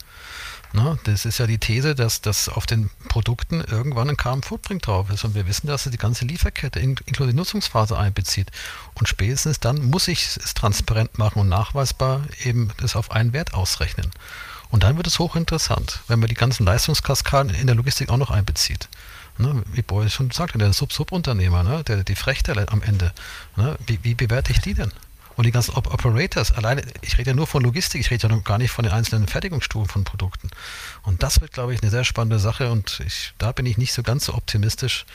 C: Ne? Das ist ja die These, dass, dass auf den Produkten irgendwann ein Carbon Footprint drauf ist. Und wir wissen, dass es die ganze Lieferkette inklusive Nutzungsphase einbezieht. Und spätestens dann muss ich es transparent machen und nachweisbar eben das auf einen Wert ausrechnen. Und dann wird es hochinteressant, wenn man die ganzen Leistungskaskaden in der Logistik auch noch einbezieht. Ne, wie Boy schon sagte, der Sub-Sub-Unternehmer, ne, der, die Frechter am Ende, ne, wie, wie bewerte ich die denn? Und die ganzen Op Operators, alleine, ich rede ja nur von Logistik, ich rede ja noch gar nicht von den einzelnen Fertigungsstufen von Produkten. Und das wird, glaube ich, eine sehr spannende Sache und ich, da bin ich nicht so ganz so optimistisch.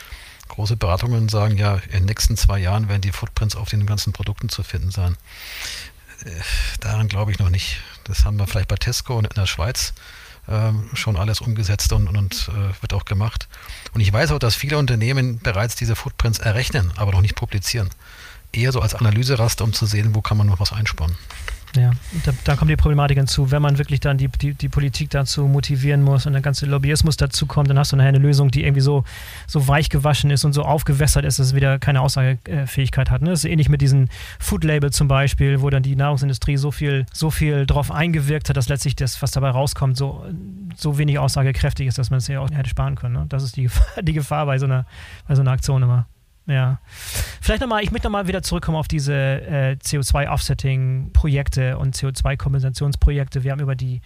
C: Große Beratungen sagen ja, in den nächsten zwei Jahren werden die Footprints auf den ganzen Produkten zu finden sein. Äh, daran glaube ich noch nicht. Das haben wir vielleicht bei Tesco und in der Schweiz ähm, schon alles umgesetzt und, und äh, wird auch gemacht. Und ich weiß auch, dass viele Unternehmen bereits diese Footprints errechnen, aber noch nicht publizieren. Eher so als Analyseraster, um zu sehen, wo kann man noch was einsparen.
A: Ja, da, da, kommt die Problematik hinzu. Wenn man wirklich dann die, die, die Politik dazu motivieren muss und der ganze Lobbyismus dazu kommt, dann hast du nachher eine Lösung, die irgendwie so, so weich gewaschen ist und so aufgewässert ist, dass es wieder keine Aussagefähigkeit hat. Ne? Das ist ähnlich mit diesen Food Label zum Beispiel, wo dann die Nahrungsindustrie so viel, so viel drauf eingewirkt hat, dass letztlich das, was dabei rauskommt, so, so wenig aussagekräftig ist, dass man es ja auch hätte sparen können. Ne? Das ist die Gefahr, die Gefahr bei so einer, bei so einer Aktion immer. Ja. Vielleicht nochmal, ich möchte nochmal wieder zurückkommen auf diese äh, CO2-Offsetting-Projekte und CO2-Kompensationsprojekte. Wir haben über die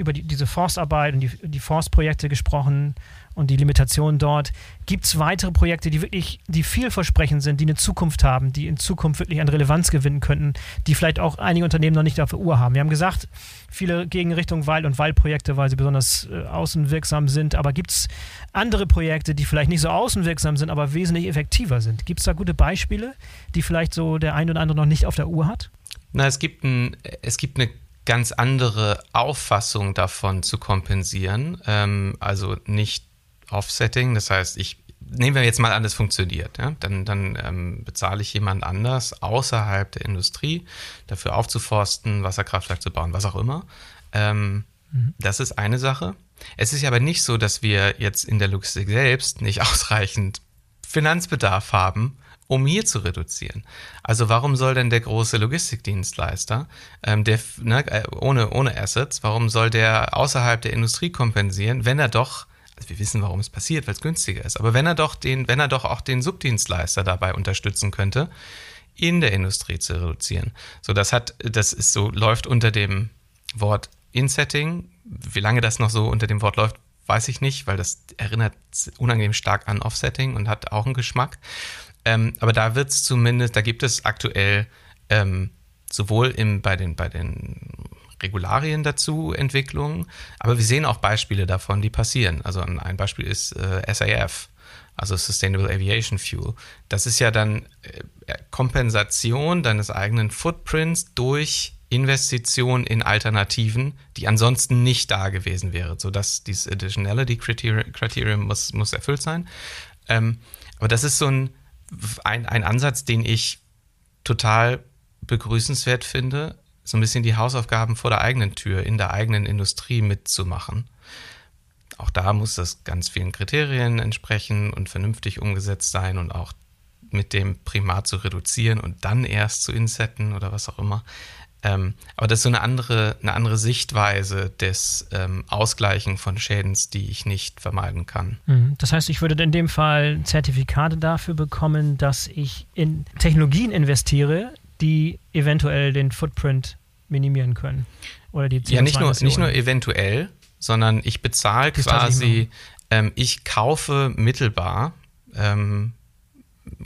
A: über die, diese Forstarbeit und die, die Forstprojekte gesprochen und die Limitationen dort. Gibt es weitere Projekte, die wirklich, die vielversprechend sind, die eine Zukunft haben, die in Zukunft wirklich an Relevanz gewinnen könnten, die vielleicht auch einige Unternehmen noch nicht auf der Uhr haben? Wir haben gesagt, viele gegen Richtung Wald- und Waldprojekte, weil sie besonders äh, außenwirksam sind. Aber gibt es andere Projekte, die vielleicht nicht so außenwirksam sind, aber wesentlich effektiver sind? Gibt es da gute Beispiele, die vielleicht so der ein oder andere noch nicht auf der Uhr hat?
B: Na, es gibt, ein, es gibt eine ganz andere Auffassung davon zu kompensieren. Ähm, also nicht Offsetting, das heißt, ich nehmen wir jetzt mal an, das funktioniert. Ja? Dann, dann ähm, bezahle ich jemand anders außerhalb der Industrie dafür aufzuforsten, Wasserkraftwerk zu bauen, was auch immer. Ähm, mhm. Das ist eine Sache. Es ist aber nicht so, dass wir jetzt in der Logistik selbst nicht ausreichend Finanzbedarf haben, um hier zu reduzieren. Also warum soll denn der große Logistikdienstleister, ähm, der ne, äh, ohne, ohne Assets, warum soll der außerhalb der Industrie kompensieren, wenn er doch also wir wissen, warum es passiert, weil es günstiger ist. Aber wenn er doch den, wenn er doch auch den Subdienstleister dabei unterstützen könnte, in der Industrie zu reduzieren. So, das hat, das ist so, läuft unter dem Wort Insetting. Wie lange das noch so unter dem Wort läuft, weiß ich nicht, weil das erinnert unangenehm stark an Offsetting und hat auch einen Geschmack. Ähm, aber da wird es zumindest, da gibt es aktuell ähm, sowohl im, bei, den, bei den Regularien dazu, Entwicklungen, aber wir sehen auch Beispiele davon, die passieren. Also ein Beispiel ist äh, SAF, also Sustainable Aviation Fuel. Das ist ja dann äh, Kompensation deines eigenen Footprints durch Investition in Alternativen, die ansonsten nicht da gewesen wäre, sodass dieses Additionality Criterion muss, muss erfüllt sein. Ähm, aber das ist so ein, ein, ein Ansatz, den ich total begrüßenswert finde, so ein bisschen die Hausaufgaben vor der eigenen Tür, in der eigenen Industrie mitzumachen. Auch da muss das ganz vielen Kriterien entsprechen und vernünftig umgesetzt sein und auch mit dem Primat zu reduzieren und dann erst zu insetten oder was auch immer. Ähm, aber das ist so eine andere, eine andere Sichtweise des ähm, Ausgleichen von Schäden, die ich nicht vermeiden kann.
A: Mhm. Das heißt, ich würde in dem Fall Zertifikate dafür bekommen, dass ich in Technologien investiere, die eventuell den Footprint minimieren können.
B: Oder die CO2 Ja, nicht nur, nicht nur eventuell, sondern ich bezahle quasi, ähm, ich kaufe mittelbar ähm,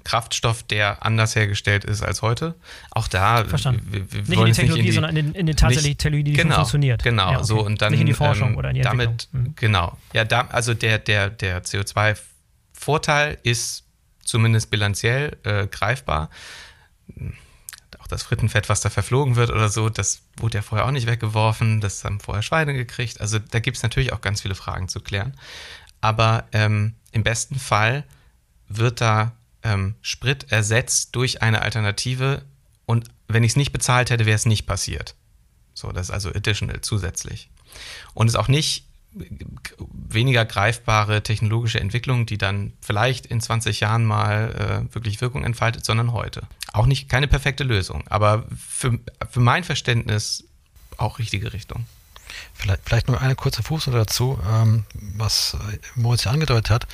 B: Kraftstoff, der anders hergestellt ist als heute. Auch da.
A: Verstanden. Wir, wir nicht in die Technologie, in die, sondern in, in die tatsächliche Technologie, die
B: genau,
A: funktioniert.
B: Genau, ja, okay. so und dann.
A: Nicht in die Forschung ähm, oder in die
B: damit, mhm. Genau. Ja, da, also der, der, der CO2-Vorteil ist zumindest bilanziell äh, greifbar. Auch das Frittenfett, was da verflogen wird oder so, das wurde ja vorher auch nicht weggeworfen. Das haben vorher Schweine gekriegt. Also da gibt es natürlich auch ganz viele Fragen zu klären. Aber ähm, im besten Fall wird da ähm, Sprit ersetzt durch eine Alternative und wenn ich es nicht bezahlt hätte, wäre es nicht passiert. So, das ist also additional zusätzlich. Und es ist auch nicht weniger greifbare technologische Entwicklung, die dann vielleicht in 20 Jahren mal äh, wirklich Wirkung entfaltet, sondern heute. Auch nicht keine perfekte Lösung, aber für, für mein Verständnis auch richtige Richtung.
C: Vielleicht, vielleicht nur eine kurze Fußnote dazu, ähm, was Moritz ja angedeutet hat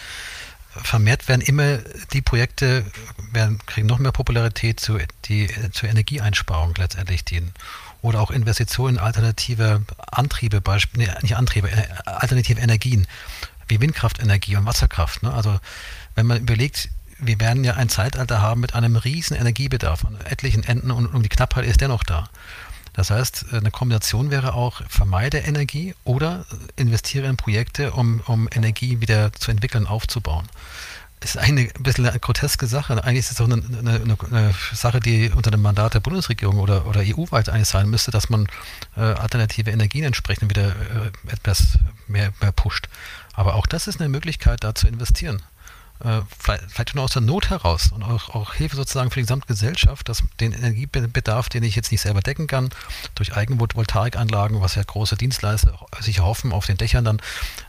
C: vermehrt werden immer die Projekte, werden, kriegen noch mehr Popularität, zu, die zur Energieeinsparung letztendlich dienen. Oder auch Investitionen in alternative Antriebe, Beispiel, nee, nicht Antriebe, äh, alternative Energien, wie Windkraftenergie und Wasserkraft. Ne? Also wenn man überlegt, wir werden ja ein Zeitalter haben mit einem riesen Energiebedarf an etlichen Enden und, und die Knappheit ist dennoch da. Das heißt, eine Kombination wäre auch, vermeide Energie oder investiere in Projekte, um, um Energie wieder zu entwickeln, aufzubauen. Ist eine ein bisschen eine groteske Sache. Eigentlich ist es auch eine, eine, eine, Sache, die unter dem Mandat der Bundesregierung oder, oder EU-weit eigentlich sein müsste, dass man äh, alternative Energien entsprechend wieder äh, etwas mehr, mehr pusht. Aber auch das ist eine Möglichkeit, da zu investieren äh, vielleicht, vielleicht nur aus der Not heraus und auch, auch Hilfe sozusagen für die Gesellschaft, dass den Energiebedarf, den ich jetzt nicht selber decken kann, durch Eigenvoltaikanlagen, was ja große Dienstleister sich hoffen auf den Dächern dann,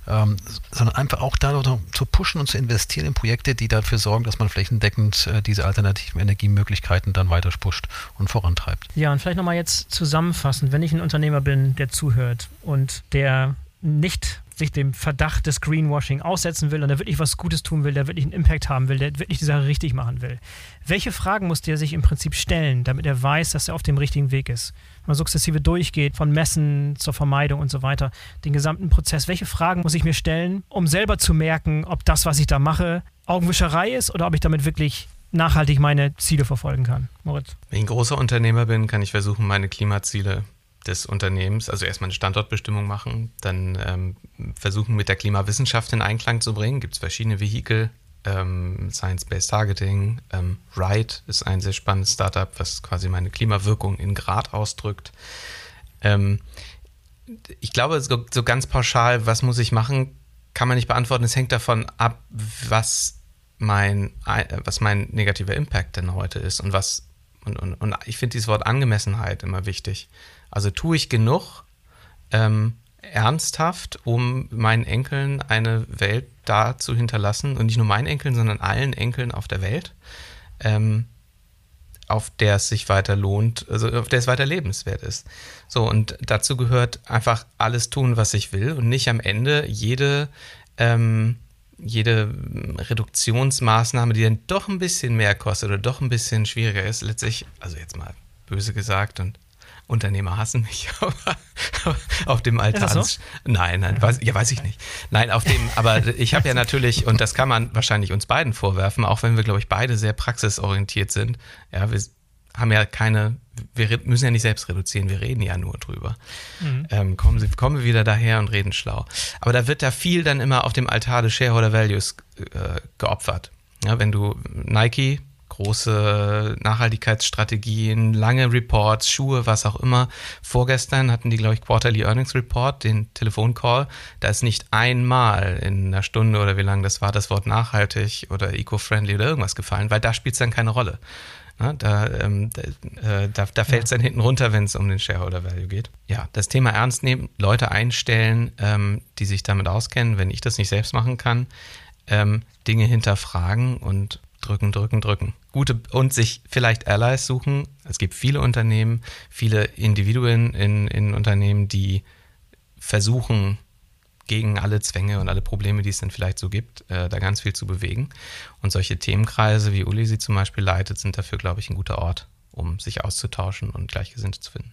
C: ähm, sondern einfach auch da zu pushen und zu investieren in Projekte, die dafür sorgen, dass man flächendeckend äh, diese alternativen Energiemöglichkeiten dann weiter pusht und vorantreibt.
A: Ja, und vielleicht nochmal jetzt zusammenfassend, wenn ich ein Unternehmer bin, der zuhört und der nicht sich dem Verdacht des Greenwashing aussetzen will und der wirklich was Gutes tun will, der wirklich einen Impact haben will, der wirklich die Sache richtig machen will. Welche Fragen muss der sich im Prinzip stellen, damit er weiß, dass er auf dem richtigen Weg ist? Wenn man sukzessive durchgeht, von Messen zur Vermeidung und so weiter, den gesamten Prozess. Welche Fragen muss ich mir stellen, um selber zu merken, ob das, was ich da mache, Augenwischerei ist oder ob ich damit wirklich nachhaltig meine Ziele verfolgen kann? Moritz.
B: Wenn ich ein großer Unternehmer bin, kann ich versuchen, meine Klimaziele des Unternehmens, also erstmal eine Standortbestimmung machen, dann ähm, versuchen mit der Klimawissenschaft in Einklang zu bringen. Gibt es verschiedene Vehikel, ähm, Science-Based Targeting, ähm, Ride ist ein sehr spannendes Startup, was quasi meine Klimawirkung in Grad ausdrückt. Ähm, ich glaube, so, so ganz pauschal, was muss ich machen, kann man nicht beantworten. Es hängt davon ab, was mein, was mein negativer Impact denn heute ist und was und, und, und ich finde dieses Wort Angemessenheit immer wichtig. Also tue ich genug ähm, ernsthaft, um meinen Enkeln eine Welt da zu hinterlassen und nicht nur meinen Enkeln, sondern allen Enkeln auf der Welt, ähm, auf der es sich weiter lohnt, also auf der es weiter lebenswert ist. So, und dazu gehört einfach alles tun, was ich will und nicht am Ende jede, ähm, jede Reduktionsmaßnahme, die dann doch ein bisschen mehr kostet oder doch ein bisschen schwieriger ist, letztlich, also jetzt mal böse gesagt und Unternehmer hassen mich, aber, auf dem Altar. So? Nein, nein, weiß, ja, weiß ich nicht. Nein, auf dem, aber ich habe ja natürlich, und das kann man wahrscheinlich uns beiden vorwerfen, auch wenn wir, glaube ich, beide sehr praxisorientiert sind. Ja, wir haben ja keine, wir müssen ja nicht selbst reduzieren, wir reden ja nur drüber. Mhm. Ähm, kommen, Sie, kommen wir wieder daher und reden schlau. Aber da wird da viel dann immer auf dem Altar des Shareholder Values äh, geopfert. Ja, wenn du Nike große Nachhaltigkeitsstrategien, lange Reports, Schuhe, was auch immer. Vorgestern hatten die, glaube ich, Quarterly Earnings Report, den Telefoncall. Da ist nicht einmal in einer Stunde oder wie lange das war, das Wort nachhaltig oder eco-friendly oder irgendwas gefallen, weil da spielt es dann keine Rolle. Na, da, ähm, da, äh, da, da fällt es dann hinten runter, wenn es um den Shareholder Value geht. Ja, das Thema ernst nehmen, Leute einstellen, ähm, die sich damit auskennen, wenn ich das nicht selbst machen kann, ähm, Dinge hinterfragen und drücken, drücken, drücken. Gute und sich vielleicht Allies suchen. Es gibt viele Unternehmen, viele Individuen in, in Unternehmen, die versuchen, gegen alle Zwänge und alle Probleme, die es dann vielleicht so gibt, äh, da ganz viel zu bewegen. Und solche Themenkreise, wie Uli sie zum Beispiel leitet, sind dafür, glaube ich, ein guter Ort, um sich auszutauschen und Gleichgesinnte zu finden.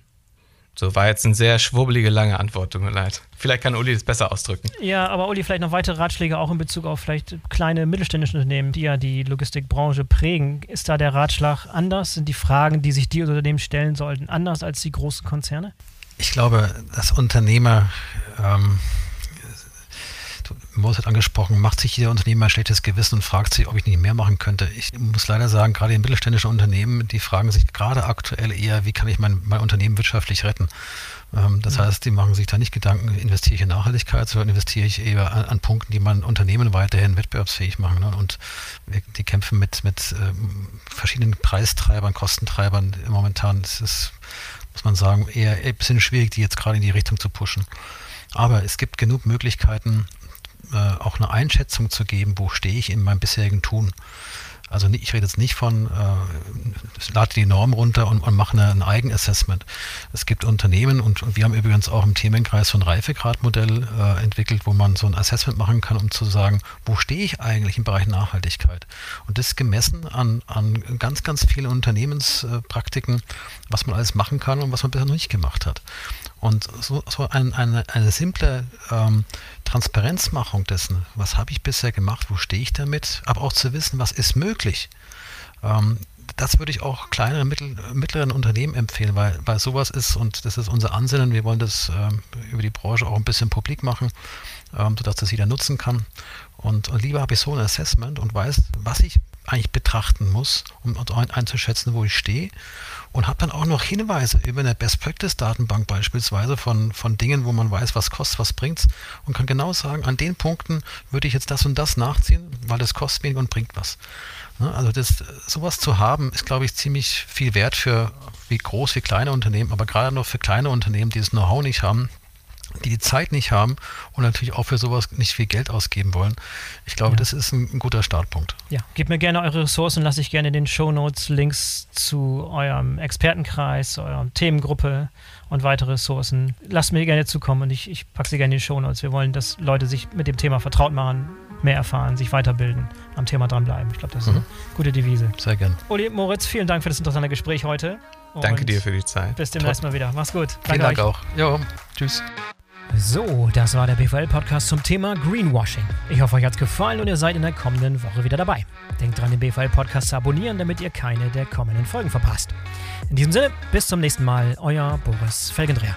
B: So, war jetzt eine sehr schwurbelige, lange Antwort, tut mir leid. Vielleicht kann Uli das besser ausdrücken.
A: Ja, aber Uli, vielleicht noch weitere Ratschläge auch in Bezug auf vielleicht kleine mittelständische Unternehmen, die ja die Logistikbranche prägen. Ist da der Ratschlag anders? Sind die Fragen, die sich die Unternehmen stellen sollten, anders als die großen Konzerne?
C: Ich glaube, dass Unternehmer ähm, Moos hat angesprochen, macht sich jeder Unternehmer ein schlechtes Gewissen und fragt sich, ob ich nicht mehr machen könnte. Ich muss leider sagen, gerade in mittelständischen Unternehmen, die fragen sich gerade aktuell eher, wie kann ich mein, mein Unternehmen wirtschaftlich retten. Ähm, das heißt, die machen sich da nicht Gedanken, investiere ich in Nachhaltigkeit, sondern investiere ich eher an, an Punkten, die mein Unternehmen weiterhin wettbewerbsfähig machen. Ne? Und die kämpfen mit, mit ähm, verschiedenen Preistreibern, Kostentreibern. Momentan ist es, muss man sagen, eher ein bisschen schwierig, die jetzt gerade in die Richtung zu pushen. Aber es gibt genug Möglichkeiten, äh, auch eine Einschätzung zu geben, wo stehe ich in meinem bisherigen Tun. Also ich rede jetzt nicht von, äh, lade die Norm runter und, und mache ein Eigenassessment. Es gibt Unternehmen und, und, wir haben übrigens auch im Themenkreis so ein Reifegradmodell äh, entwickelt, wo man so ein Assessment machen kann, um zu sagen, wo stehe ich eigentlich im Bereich Nachhaltigkeit? Und das gemessen an, an ganz, ganz vielen Unternehmenspraktiken, was man alles machen kann und was man bisher noch nicht gemacht hat. Und so, so ein, eine, eine simple ähm, Transparenzmachung dessen, was habe ich bisher gemacht, wo stehe ich damit, aber auch zu wissen, was ist möglich. Ähm, das würde ich auch kleineren, mittel, mittleren Unternehmen empfehlen, weil, weil sowas ist, und das ist unser Ansinnen, wir wollen das ähm, über die Branche auch ein bisschen publik machen, ähm, sodass das jeder nutzen kann. Und, und lieber habe ich so ein Assessment und weiß, was ich eigentlich betrachten muss, um einzuschätzen, wo ich stehe. Und habe dann auch noch Hinweise über eine Best Practice Datenbank beispielsweise von, von Dingen, wo man weiß, was kostet, was bringt und kann genau sagen, an den Punkten würde ich jetzt das und das nachziehen, weil das kostet wenig und bringt was. Ne, also das, sowas zu haben, ist, glaube ich, ziemlich viel wert für wie groß, wie kleine Unternehmen, aber gerade noch für kleine Unternehmen, die das Know-how nicht haben, die die Zeit nicht haben und natürlich auch für sowas nicht viel Geld ausgeben wollen. Ich glaube,
A: Ja.
C: das ist ein, ein guter Startpunkt.
A: Ja, gebt mir gerne eure Ressourcen, lasse ich gerne in den Shownotes Links zu eurem Expertenkreis, eurer Themengruppe und weitere Ressourcen. Lasst mir gerne zukommen und ich, ich packe sie gerne in die Shownotes. Wir wollen, dass Leute sich mit dem Thema vertraut machen, mehr erfahren, sich weiterbilden, am Thema dranbleiben. Ich glaube, das ist eine gute Devise.
C: Sehr gern.
A: Uli, Moritz, vielen Dank für das interessante Gespräch heute.
B: Danke dir für die Zeit.
A: Bis demnächst mal wieder. Mach's gut.
C: Vielen
A: Danke
C: Dank
A: euch.
C: auch. Jo, tschüss.
A: So, das war der BVL-Podcast zum Thema Greenwashing. Ich hoffe, euch hat es gefallen und ihr seid in der kommenden Woche wieder dabei. Denkt dran, den BVL-Podcast zu abonnieren, damit ihr keine der kommenden Folgen verpasst. In diesem Sinne, bis zum nächsten Mal, euer Boris Felgendreher.